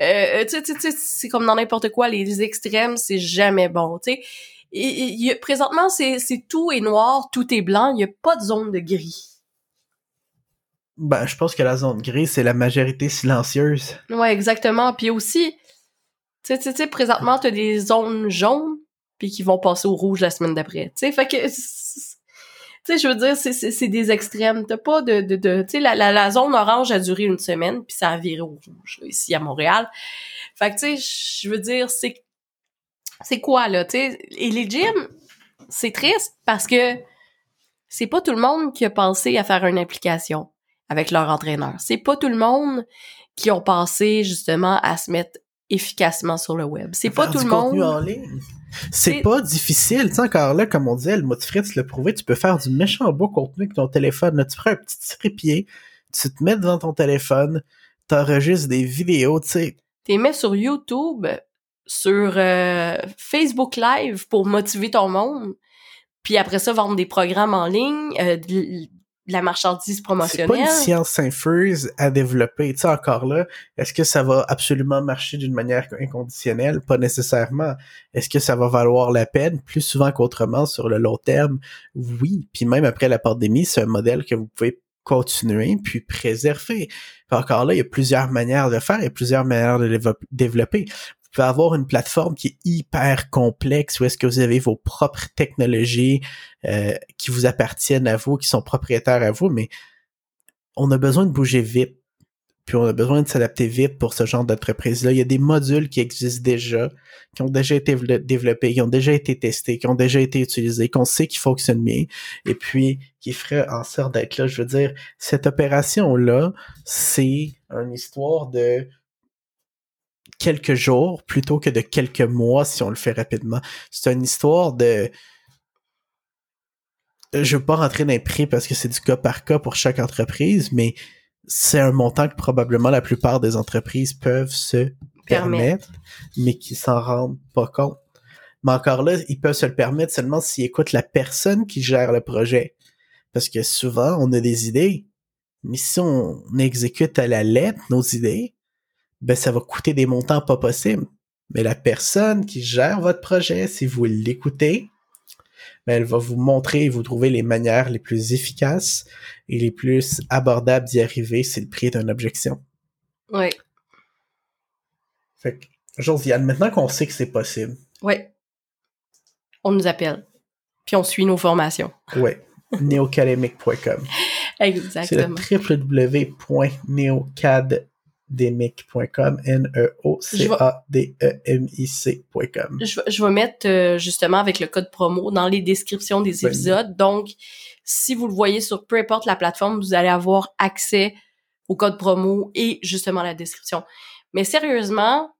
Euh, tu sais, c'est comme dans n'importe quoi, les extrêmes, c'est jamais bon, tu sais. Et, présentement, c'est tout est noir, tout est blanc, il y a pas de zone de gris. Ben, je pense que la zone grise, c'est la majorité silencieuse. Ouais, exactement. Puis aussi, tu sais, présentement, t'as des zones jaunes, puis qui vont passer au rouge la semaine d'après. Tu sais, fait que sais, je veux dire, c'est des extrêmes. T'as pas de, de, de tu sais, la, la, la, zone orange a duré une semaine, puis ça a viré au rouge, ici à Montréal. Fait que, tu sais, je veux dire, c'est c'est quoi, là, tu sais? Et les gyms, c'est triste parce que c'est pas tout le monde qui a pensé à faire une application avec leur entraîneur. C'est pas tout le monde qui ont pensé, justement, à se mettre efficacement sur le web. C'est pas tout le monde. En ligne. C'est pas difficile, tu sais, encore là, comme on disait, le Motifritz l'a prouvé, tu peux faire du méchant beau contenu avec ton téléphone. Là, tu prends un petit trépied, tu te mets devant ton téléphone, t'enregistres des vidéos, tu sais. T'es mets sur YouTube, sur euh, Facebook Live pour motiver ton monde, puis après ça, vendre des programmes en ligne, euh, la marchandise promotionnelle. C'est pas une science infuse à développer. Tu sais, encore là, est-ce que ça va absolument marcher d'une manière inconditionnelle? Pas nécessairement. Est-ce que ça va valoir la peine? Plus souvent qu'autrement sur le long terme? Oui. Puis même après la pandémie, c'est un modèle que vous pouvez continuer puis préserver. Puis encore là, il y a plusieurs manières de faire et plusieurs manières de développer pouvez avoir une plateforme qui est hyper complexe où est-ce que vous avez vos propres technologies euh, qui vous appartiennent à vous, qui sont propriétaires à vous, mais on a besoin de bouger vite. Puis on a besoin de s'adapter vite pour ce genre d'entreprise-là. Il y a des modules qui existent déjà, qui ont déjà été développés, qui ont déjà été testés, qui ont déjà été utilisés, qu'on sait qu'ils fonctionnent bien, et puis qui feraient en sorte d'être là. Je veux dire, cette opération-là, c'est une histoire de quelques jours plutôt que de quelques mois si on le fait rapidement. C'est une histoire de je veux pas rentrer dans les prix parce que c'est du cas par cas pour chaque entreprise, mais c'est un montant que probablement la plupart des entreprises peuvent se permettre, mais qui s'en rendent pas compte. Mais encore là, ils peuvent se le permettre seulement s'ils écoutent la personne qui gère le projet. Parce que souvent, on a des idées, mais si on exécute à la lettre nos idées, ben ça va coûter des montants pas possibles. Mais la personne qui gère votre projet, si vous l'écoutez, ben elle va vous montrer et vous trouver les manières les plus efficaces et les plus abordables d'y arriver. C'est le prix d'une objection. Oui. Fait que, Josiane, maintenant qu'on sait que c'est possible. Oui. On nous appelle. Puis on suit nos formations. Oui. neocademic.com. Exactement. C'est le www.neocad demic.com, N-E-O-C-A-D-E-M-I-C.com. Je, je vais mettre euh, justement avec le code promo dans les descriptions des épisodes. Donc, si vous le voyez sur peu importe la plateforme, vous allez avoir accès au code promo et justement la description. Mais sérieusement,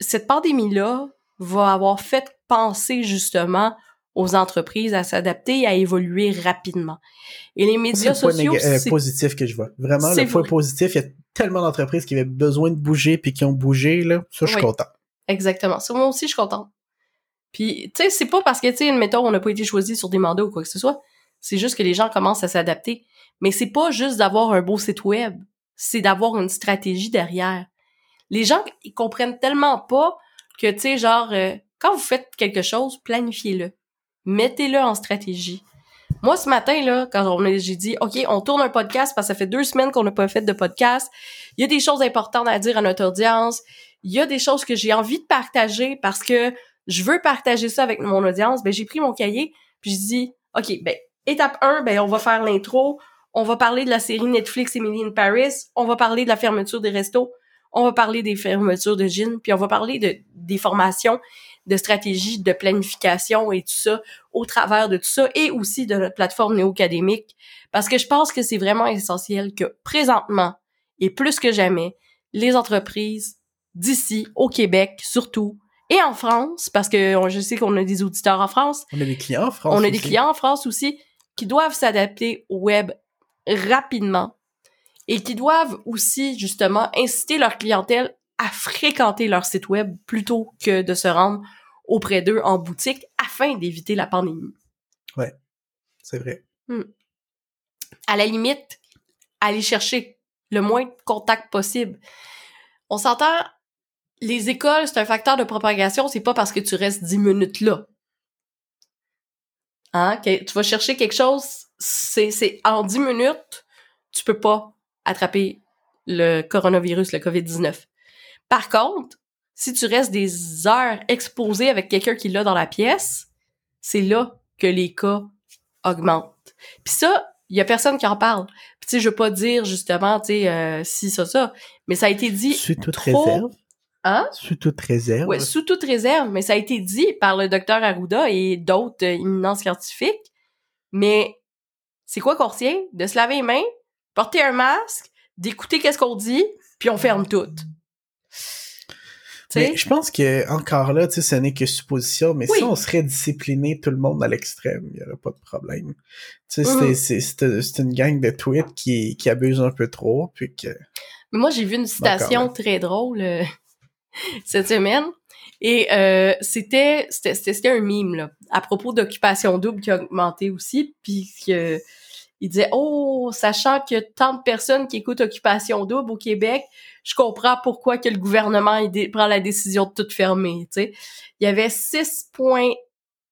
cette pandémie-là va avoir fait penser justement aux entreprises à s'adapter et à évoluer rapidement. Et les médias sociaux, euh, c'est positif que je vois. Vraiment, le point positif, il y a tellement d'entreprises qui avaient besoin de bouger puis qui ont bougé là, ça je suis content. Exactement. Ça, moi aussi je suis contente. Puis tu sais, c'est pas parce que tu sais admettons on n'a pas été choisi sur des mandats ou quoi que ce soit, c'est juste que les gens commencent à s'adapter. Mais c'est pas juste d'avoir un beau site web, c'est d'avoir une stratégie derrière. Les gens, ils comprennent tellement pas que, tu sais, genre, euh, quand vous faites quelque chose, planifiez-le. Mettez-le en stratégie. Moi, ce matin, là, quand j'ai dit, OK, on tourne un podcast parce que ça fait deux semaines qu'on n'a pas fait de podcast, il y a des choses importantes à dire à notre audience, il y a des choses que j'ai envie de partager parce que je veux partager ça avec mon audience, ben j'ai pris mon cahier, puis je dis, OK, ben étape 1, ben on va faire l'intro, on va parler de la série Netflix Emily in Paris, on va parler de la fermeture des restos, on va parler des fermetures de gym, puis on va parler de des formations, de stratégies, de planification et tout ça au travers de tout ça et aussi de notre plateforme néo-académique parce que je pense que c'est vraiment essentiel que présentement et plus que jamais les entreprises d'ici au Québec surtout et en France, parce que je sais qu'on a des auditeurs en France. On a des clients en France. On a des clients en France aussi qui doivent s'adapter au web rapidement et qui doivent aussi justement inciter leur clientèle à fréquenter leur site web plutôt que de se rendre auprès d'eux en boutique afin d'éviter la pandémie. Ouais, c'est vrai. Hmm. À la limite, aller chercher le moins de contacts possible. On s'entend, les écoles, c'est un facteur de propagation, c'est pas parce que tu restes 10 minutes là. Hein? tu vas chercher quelque chose, c'est, c'est en 10 minutes, tu peux pas attraper le coronavirus, le COVID-19. Par contre, si tu restes des heures exposé avec quelqu'un qui l'a dans la pièce, c'est là que les cas augmentent. Puis ça, il y a personne qui en parle. Puis tu sais, je veux pas dire justement, tu sais, euh, si ça ça, mais ça a été dit. Sous toute réserve? Hein? Sous toute réserve? Ouais, sous toute réserve, mais ça a été dit par le docteur Arruda et d'autres euh, éminents scientifiques. Mais c'est quoi qu'on retient? De se laver les mains, porter un masque, d'écouter qu'est-ce qu'on dit, puis on ferme tout. Mais je pense que encore là, tu sais, ce n'est que supposition, mais si on serait discipliné tout le monde à l'extrême, il n'y aurait pas de problème. Tu sais, mm-hmm. c'est une gang de tweets qui, qui abuse un peu trop, puis que... Mais moi, j'ai vu une citation très drôle euh, cette semaine. Et euh, c'était c'était un mime là à propos d'occupation double qui a augmenté aussi puis que il disait oh sachant que tant de personnes qui écoutent occupation double au Québec je comprends pourquoi que le gouvernement prend la décision de tout fermer tu sais. Il y avait 6 points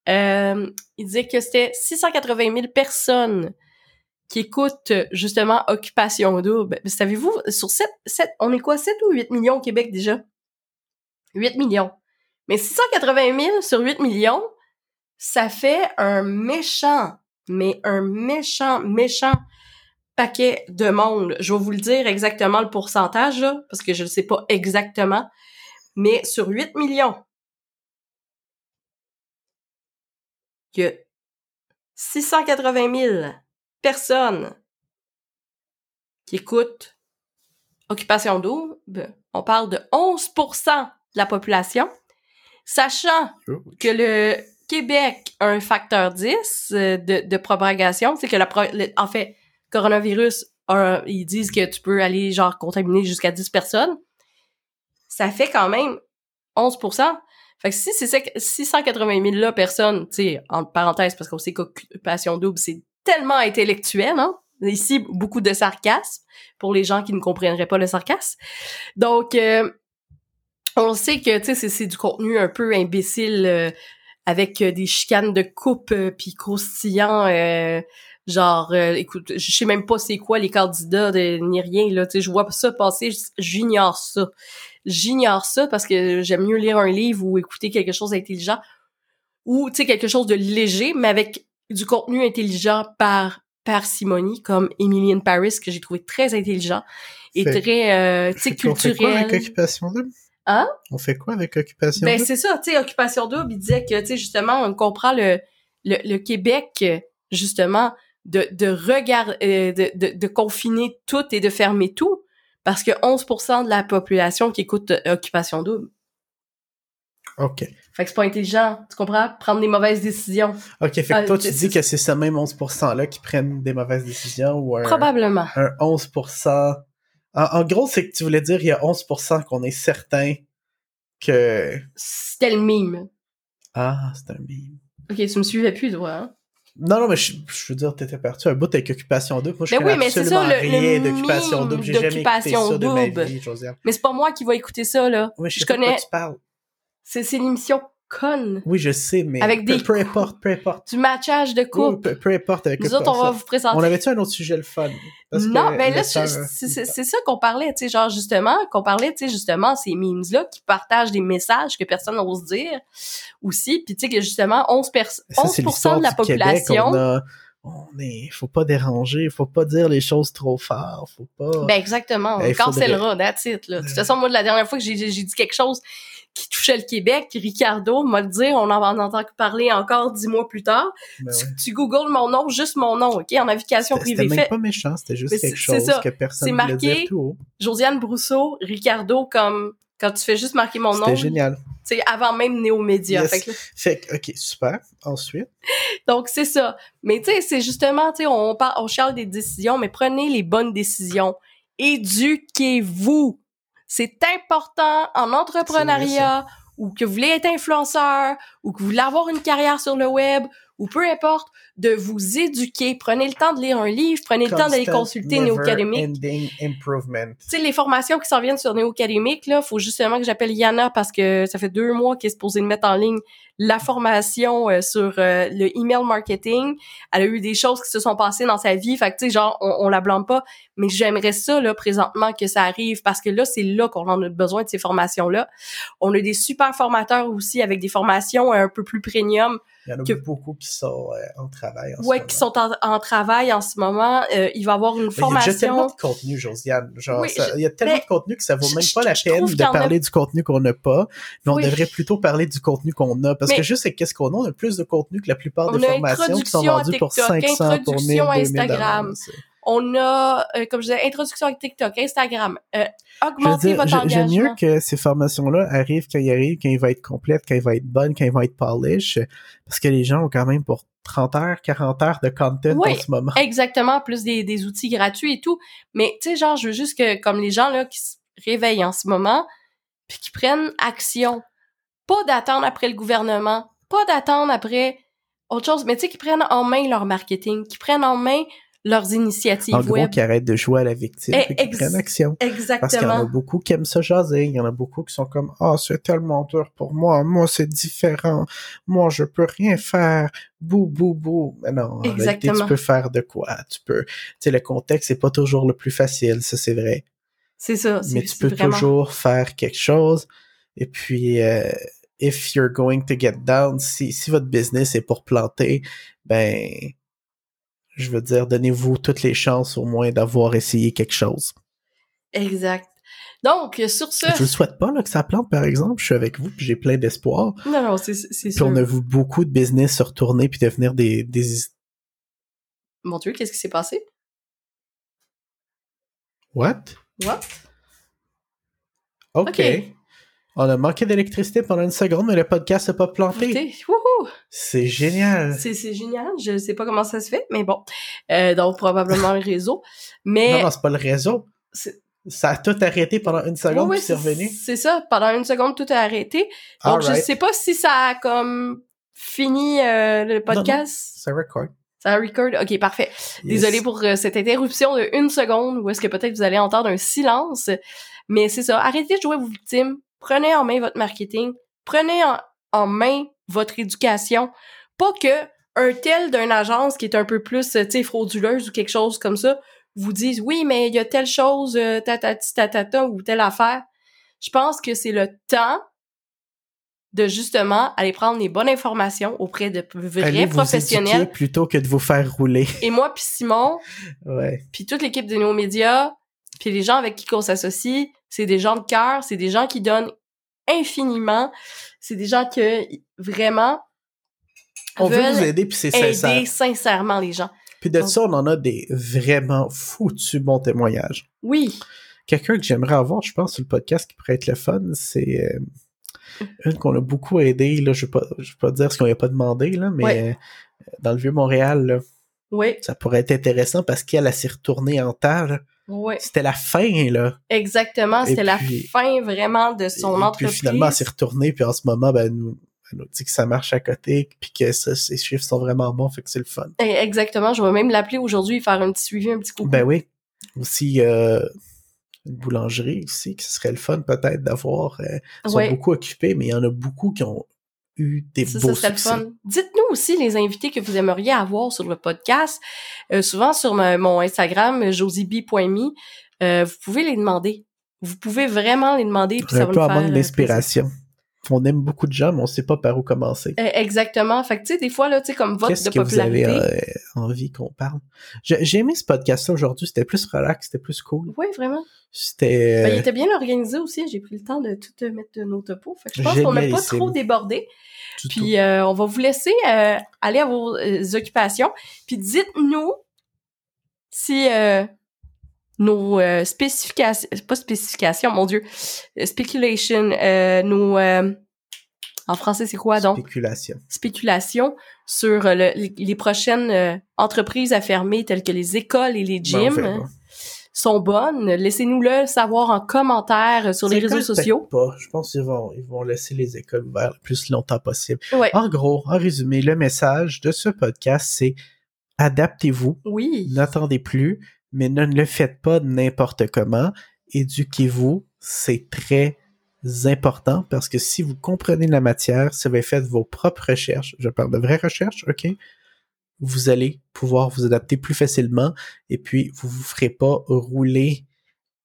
euh, il disait que c'était 680 000 personnes qui écoutent justement occupation double. Savez-vous sur 7, 7 on est quoi 7 ou 8 millions au Québec déjà? 8 millions. Mais 680 000 sur 8 millions, ça fait un méchant, mais un méchant, méchant paquet de monde. Je vais vous le dire exactement le pourcentage, là, parce que je ne sais pas exactement. Mais sur 8 millions, il y a 680 000 personnes qui écoutent Occupation double. On parle de 11% la population, sachant que le Québec a un facteur 10 euh, de, propagation, c'est que la en fait coronavirus ils disent que tu peux aller genre contaminer jusqu'à 10 personnes. Ça fait quand même 11 fait que si c'est 680 000 là personnes, tu sais, en parenthèse, parce qu'on sait qu'occupation double, c'est tellement intellectuel, hein? Ici, beaucoup de sarcasme pour les gens qui ne comprendraient pas le sarcasme. Donc, euh, on sait que tu sais c'est du contenu un peu imbécile euh, avec euh, des chicanes de coupe euh, puis croustillant genre écoute je sais même pas c'est quoi les candidats de, ni rien là tu sais je vois ça passer j'ignore ça j'ignore ça parce que j'aime mieux lire un livre ou écouter quelque chose d'intelligent ou tu sais quelque chose de léger mais avec du contenu intelligent par parcimonie comme Emily in Paris que j'ai trouvé très intelligent et très tu sais culturel. occupation Hein? On fait quoi avec Occupation Ben c'est ça, tu sais, Occupation Double, il disait que, tu sais, justement, on comprend le, le, le Québec, justement, de, de regarder, euh, de, de, de, confiner tout et de fermer tout, parce que 11% de la population qui écoute euh, Occupation Double. OK. Fait que c'est pas intelligent, tu comprends? Prendre des mauvaises décisions. OK, fait que ah, toi, tu dis que c'est ce même 11%-là qui prennent des mauvaises décisions ou un... Probablement. Un 11% en, gros, c'est que tu voulais dire il y a 11% qu'on est certain que... C'était le mime. Ah, c'est un mime. Ok, tu me suivais plus, toi, hein? Non, non, mais je, je veux dire, t'étais parti un bout avec Occupation Double. Moi, je Mais connais oui, mais c'est ça, le- rien d'Occupation Double. J'ai jamais écouté d'Occupation ça de ma vie, Josiane. Mais c'est pas moi qui va écouter ça, là. Oui, je Je connais- c'est l'émission conne Oui, je sais, mais Avec peu, des peu importe, peu importe. du matchage de Oui, couple. peu, peu importe avec Nous autres, on va vous présenter. On avait-tu un autre sujet le fun? Parce que non, mais là, c'est euh, c'est- ça qu'on parlait, tu sais, genre justement, qu'on parlait, tu sais, justement, ces memes-là qui partagent des messages que personne n'ose dire aussi, puis tu sais que justement, 11, pers- ça, c'est 11% l'histoire de la Québec, population... on a- on est, faut pas déranger, faut pas dire les choses trop fort, faut pas. Ben exactement, on Eh, faudrait- cancellera, that's it. Là. De toute façon, moi, la dernière fois que j'ai dit quelque chose qui touchait le Québec, Ricardo m'a le dire, on en va en entendre parler encore dix mois plus tard. Ben tu, ouais. tu googles mon nom, juste mon nom, OK, en navigation C'était privée. même Fait pas méchant, c'était juste quelque c'est- c'est chose ça. que personne C'est ne marqué tout haut. Josiane Brousseau, Ricardo, comme quand tu fais juste marquer mon nom, C'était tu génial. sais, avant même Néo-Média. Yes. Fait que Fait que, ok, super. Ensuite, donc, c'est ça. Mais tu sais, c'est justement, tu sais, on, parle, on chiale des décisions, mais prenez les bonnes décisions. Éduquez-vous. C'est important en entrepreneuriat, ou que vous voulez être influenceur, ou que vous voulez avoir une carrière sur le web, ou peu importe, de vous éduquer. Prenez le temps de lire un livre, prenez le temps d'aller consulter ending improvement. Tu sais, les formations qui s'en viennent sur Néo-Académique, là, faut justement que j'appelle Yana parce que ça fait deux mois qu'elle est supposée de mettre en ligne la formation euh, sur euh, le email marketing. Elle a eu des choses qui se sont passées dans sa vie. Fait que, tu sais, genre, on, on la blâme pas. Mais j'aimerais ça, là, présentement, que ça arrive parce que là, c'est là qu'on en a besoin de ces formations-là. On a des super formateurs aussi avec des formations un peu plus premium. Il y en a que- beaucoup qui sont euh, en travail en ce Ouais, moment. qui sont en, en travail en ce moment. Euh, il va y avoir une Mais Il y a tellement formation. de contenu, Josiane. Genre, Oui, ça- je- il y a tellement mais de contenu que ça vaut même je- pas la peine de a- parler du contenu qu'on n'a pas. Mais on devrait plutôt parler du contenu qu'on a. Parce Mais- que juste c'est qu'est-ce qu'on a, on a plus de contenu que la plupart des formations qui sont vendues pour TikTok, 500, pour 1000, introduction à 2000 Instagram. On a, euh, comme je disais, introduction avec TikTok, Instagram. Euh, augmenter dire, votre j'ai- j'aime mieux engagement. que ces formations-là arrivent quand ils arrivent, quand ils vont être complètes, quand ils vont être bonnes, quand ils vont être polish, parce que les gens ont quand même pour 30 heures, 40 heures de content Oui. en ce moment. Exactement, plus des, des outils gratuits et tout. Mais, tu sais, genre, je veux juste que, comme les gens, là, qui se réveillent en ce moment, puis qui prennent action. Pas d'attendre après le gouvernement, pas d'attendre après autre chose, mais tu sais, qui prennent en main leur marketing, qui prennent en main leurs initiatives En gros, web. qui arrêtent de jouer à la victime Eh, et qui ex- prennent action. Parce qu'il y en a Exactement. beaucoup qui aiment ça jaser. Il y en a beaucoup qui sont comme, ah, c'est tellement dur pour moi. Moi, c'est différent. Moi, je peux rien faire. Bou, bou, bou. Mais non, en réalité, Exactement. tu peux faire de quoi? Tu peux, tu sais, le contexte, c'est pas toujours le plus facile. Ça, c'est vrai. C'est ça. Mais tu peux vraiment- toujours faire quelque chose. Et puis, euh, if you're going to get down, si, si votre business est pour planter, ben, je veux dire, donnez-vous toutes les chances au moins d'avoir essayé quelque chose. Exact. Donc, sur ce... Je ne souhaite pas là, que ça plante, par exemple. Je suis avec vous, puis j'ai plein d'espoir. Non, non, c'est sûr. on a vu beaucoup de business se retourner puis devenir des, des... Mon Dieu, qu'est-ce qui s'est passé? What? What? OK. OK. On a manqué d'électricité pendant une seconde, mais le podcast n'a pas planté. C'est génial. C'est génial. Je sais pas comment ça se fait, mais bon. Euh, donc, probablement le réseau. Mais... Non, non, c'est pas le réseau. Ça a tout arrêté pendant une seconde, Oui, puis c'est revenu. C'est ça. Pendant une seconde, tout a arrêté. Donc, je Alright. sais pas si ça a comme fini euh, le podcast. Ça record. Ça record. OK, parfait. Yes. Désolé pour euh, cette interruption de une seconde où est-ce que peut-être vous allez entendre un silence. Mais c'est ça. Arrêtez de jouer vos victimes. Prenez en main votre marketing. Prenez en, en main votre éducation. Pas que un tel d'une agence qui est un peu plus, tu sais, frauduleuse ou quelque chose comme ça vous dise oui, mais il y a telle chose, euh, tatati tatata ou telle affaire. Je pense que c'est le temps de justement aller prendre les bonnes informations auprès de vrais Allez professionnels. plutôt que de vous faire rouler. Et moi puis Simon, Ouais. puis toute l'équipe de nos médias, puis les gens avec qui on s'associe, c'est des gens de cœur, c'est des gens qui donnent infiniment, c'est des gens que vraiment On veut vous aider, puis c'est sincère. aider sincèrement les gens. Puis de Donc- ça, on en a des vraiment foutus bons témoignages. Oui, Quelqu'un que j'aimerais avoir, je pense, sur le podcast qui pourrait être le fun, c'est euh, une qu'on a beaucoup aidé. Là, je ne vais, pas- je vais pas dire ce qu'on lui a pas demandé, là, mais Ouais. euh, dans le Vieux-Montréal, là, ça pourrait être intéressant parce qu'elle a s'est retournée en temps. C'était la fin, là. exactement. Et C'était la fin vraiment de son Et entreprise. Puis finalement, elle s'est retournée, puis en ce moment, ben, nous, elle nous dit que ça marche à côté, puis que ça, ses chiffres sont vraiment bons, fait que c'est le fun. Eh, Exactement. Je vais même l'appeler aujourd'hui, faire un petit suivi, un petit coucou. Ben oui. Aussi, euh, une boulangerie aussi, que ce serait le fun peut-être d'avoir. euh, ils sont Ouais. beaucoup occupés, mais il y en a beaucoup qui ont eu des Ça, beaux ça serait le succès. fun. Dites-nous aussi les invités que vous aimeriez avoir sur le podcast. Euh, souvent sur ma- mon Instagram, josieb.me, euh, vous pouvez les demander. Vous pouvez vraiment les demander. Puis ça va peu en faire manque d'inspiration. On aime beaucoup de gens, mais on sait pas par où commencer. Euh, exactement. Fait que tu sais, des fois, là, tu sais, comme vote Qu'est-ce de que vous avez popularité. euh, envie qu'on parle? J'ai j'ai aimé ce podcast-là aujourd'hui. C'était plus relax, c'était plus cool. Oui, vraiment. C'était... Ben, il euh, était bien organisé aussi. J'ai pris le temps de tout euh, mettre de nos topos. Fait que je pense qu'on n'a pas trop débordé. tout. Puis euh, on va vous laisser aller à vos occupations. Puis dites-nous si nos euh, spécifications, pas spécifications, mon Dieu, euh, speculation, euh, nos euh, en français c'est quoi donc? Spéculation. spéculation sur euh, le- les, prochaines euh, entreprises à fermer telles que les écoles et les Ben, gyms sont bonnes. Laissez-nous le savoir en commentaire euh, sur les réseaux sociaux. Pas. Je pense qu'ils vont, ils vont laisser les écoles ouvertes le plus longtemps possible. Ouais. En gros, en résumé, le message de ce podcast, c'est adaptez-vous, Oui. n'attendez plus, mais ne le faites pas n'importe comment. Éduquez-vous, c'est très important parce que si vous comprenez la matière, si vous avez fait vos propres recherches, je parle de vraies recherches, ok, vous allez pouvoir vous adapter plus facilement et puis vous vous ferez pas rouler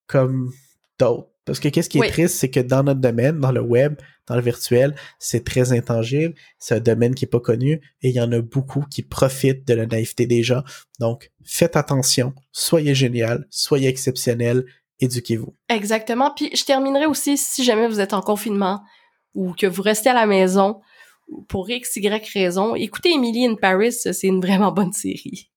comme d'autres. Parce que qu'est-ce qui est triste, c'est que dans notre domaine, dans le web, dans le virtuel, c'est très intangible, c'est un domaine qui est pas connu et il y en a beaucoup qui profitent de la naïveté des gens. Donc, faites attention, soyez génial, soyez exceptionnel, éduquez-vous. Exactement. Puis je terminerai aussi si jamais vous êtes en confinement ou que vous restez à la maison pour x y raison, écoutez Emily in Paris, c'est une vraiment bonne série.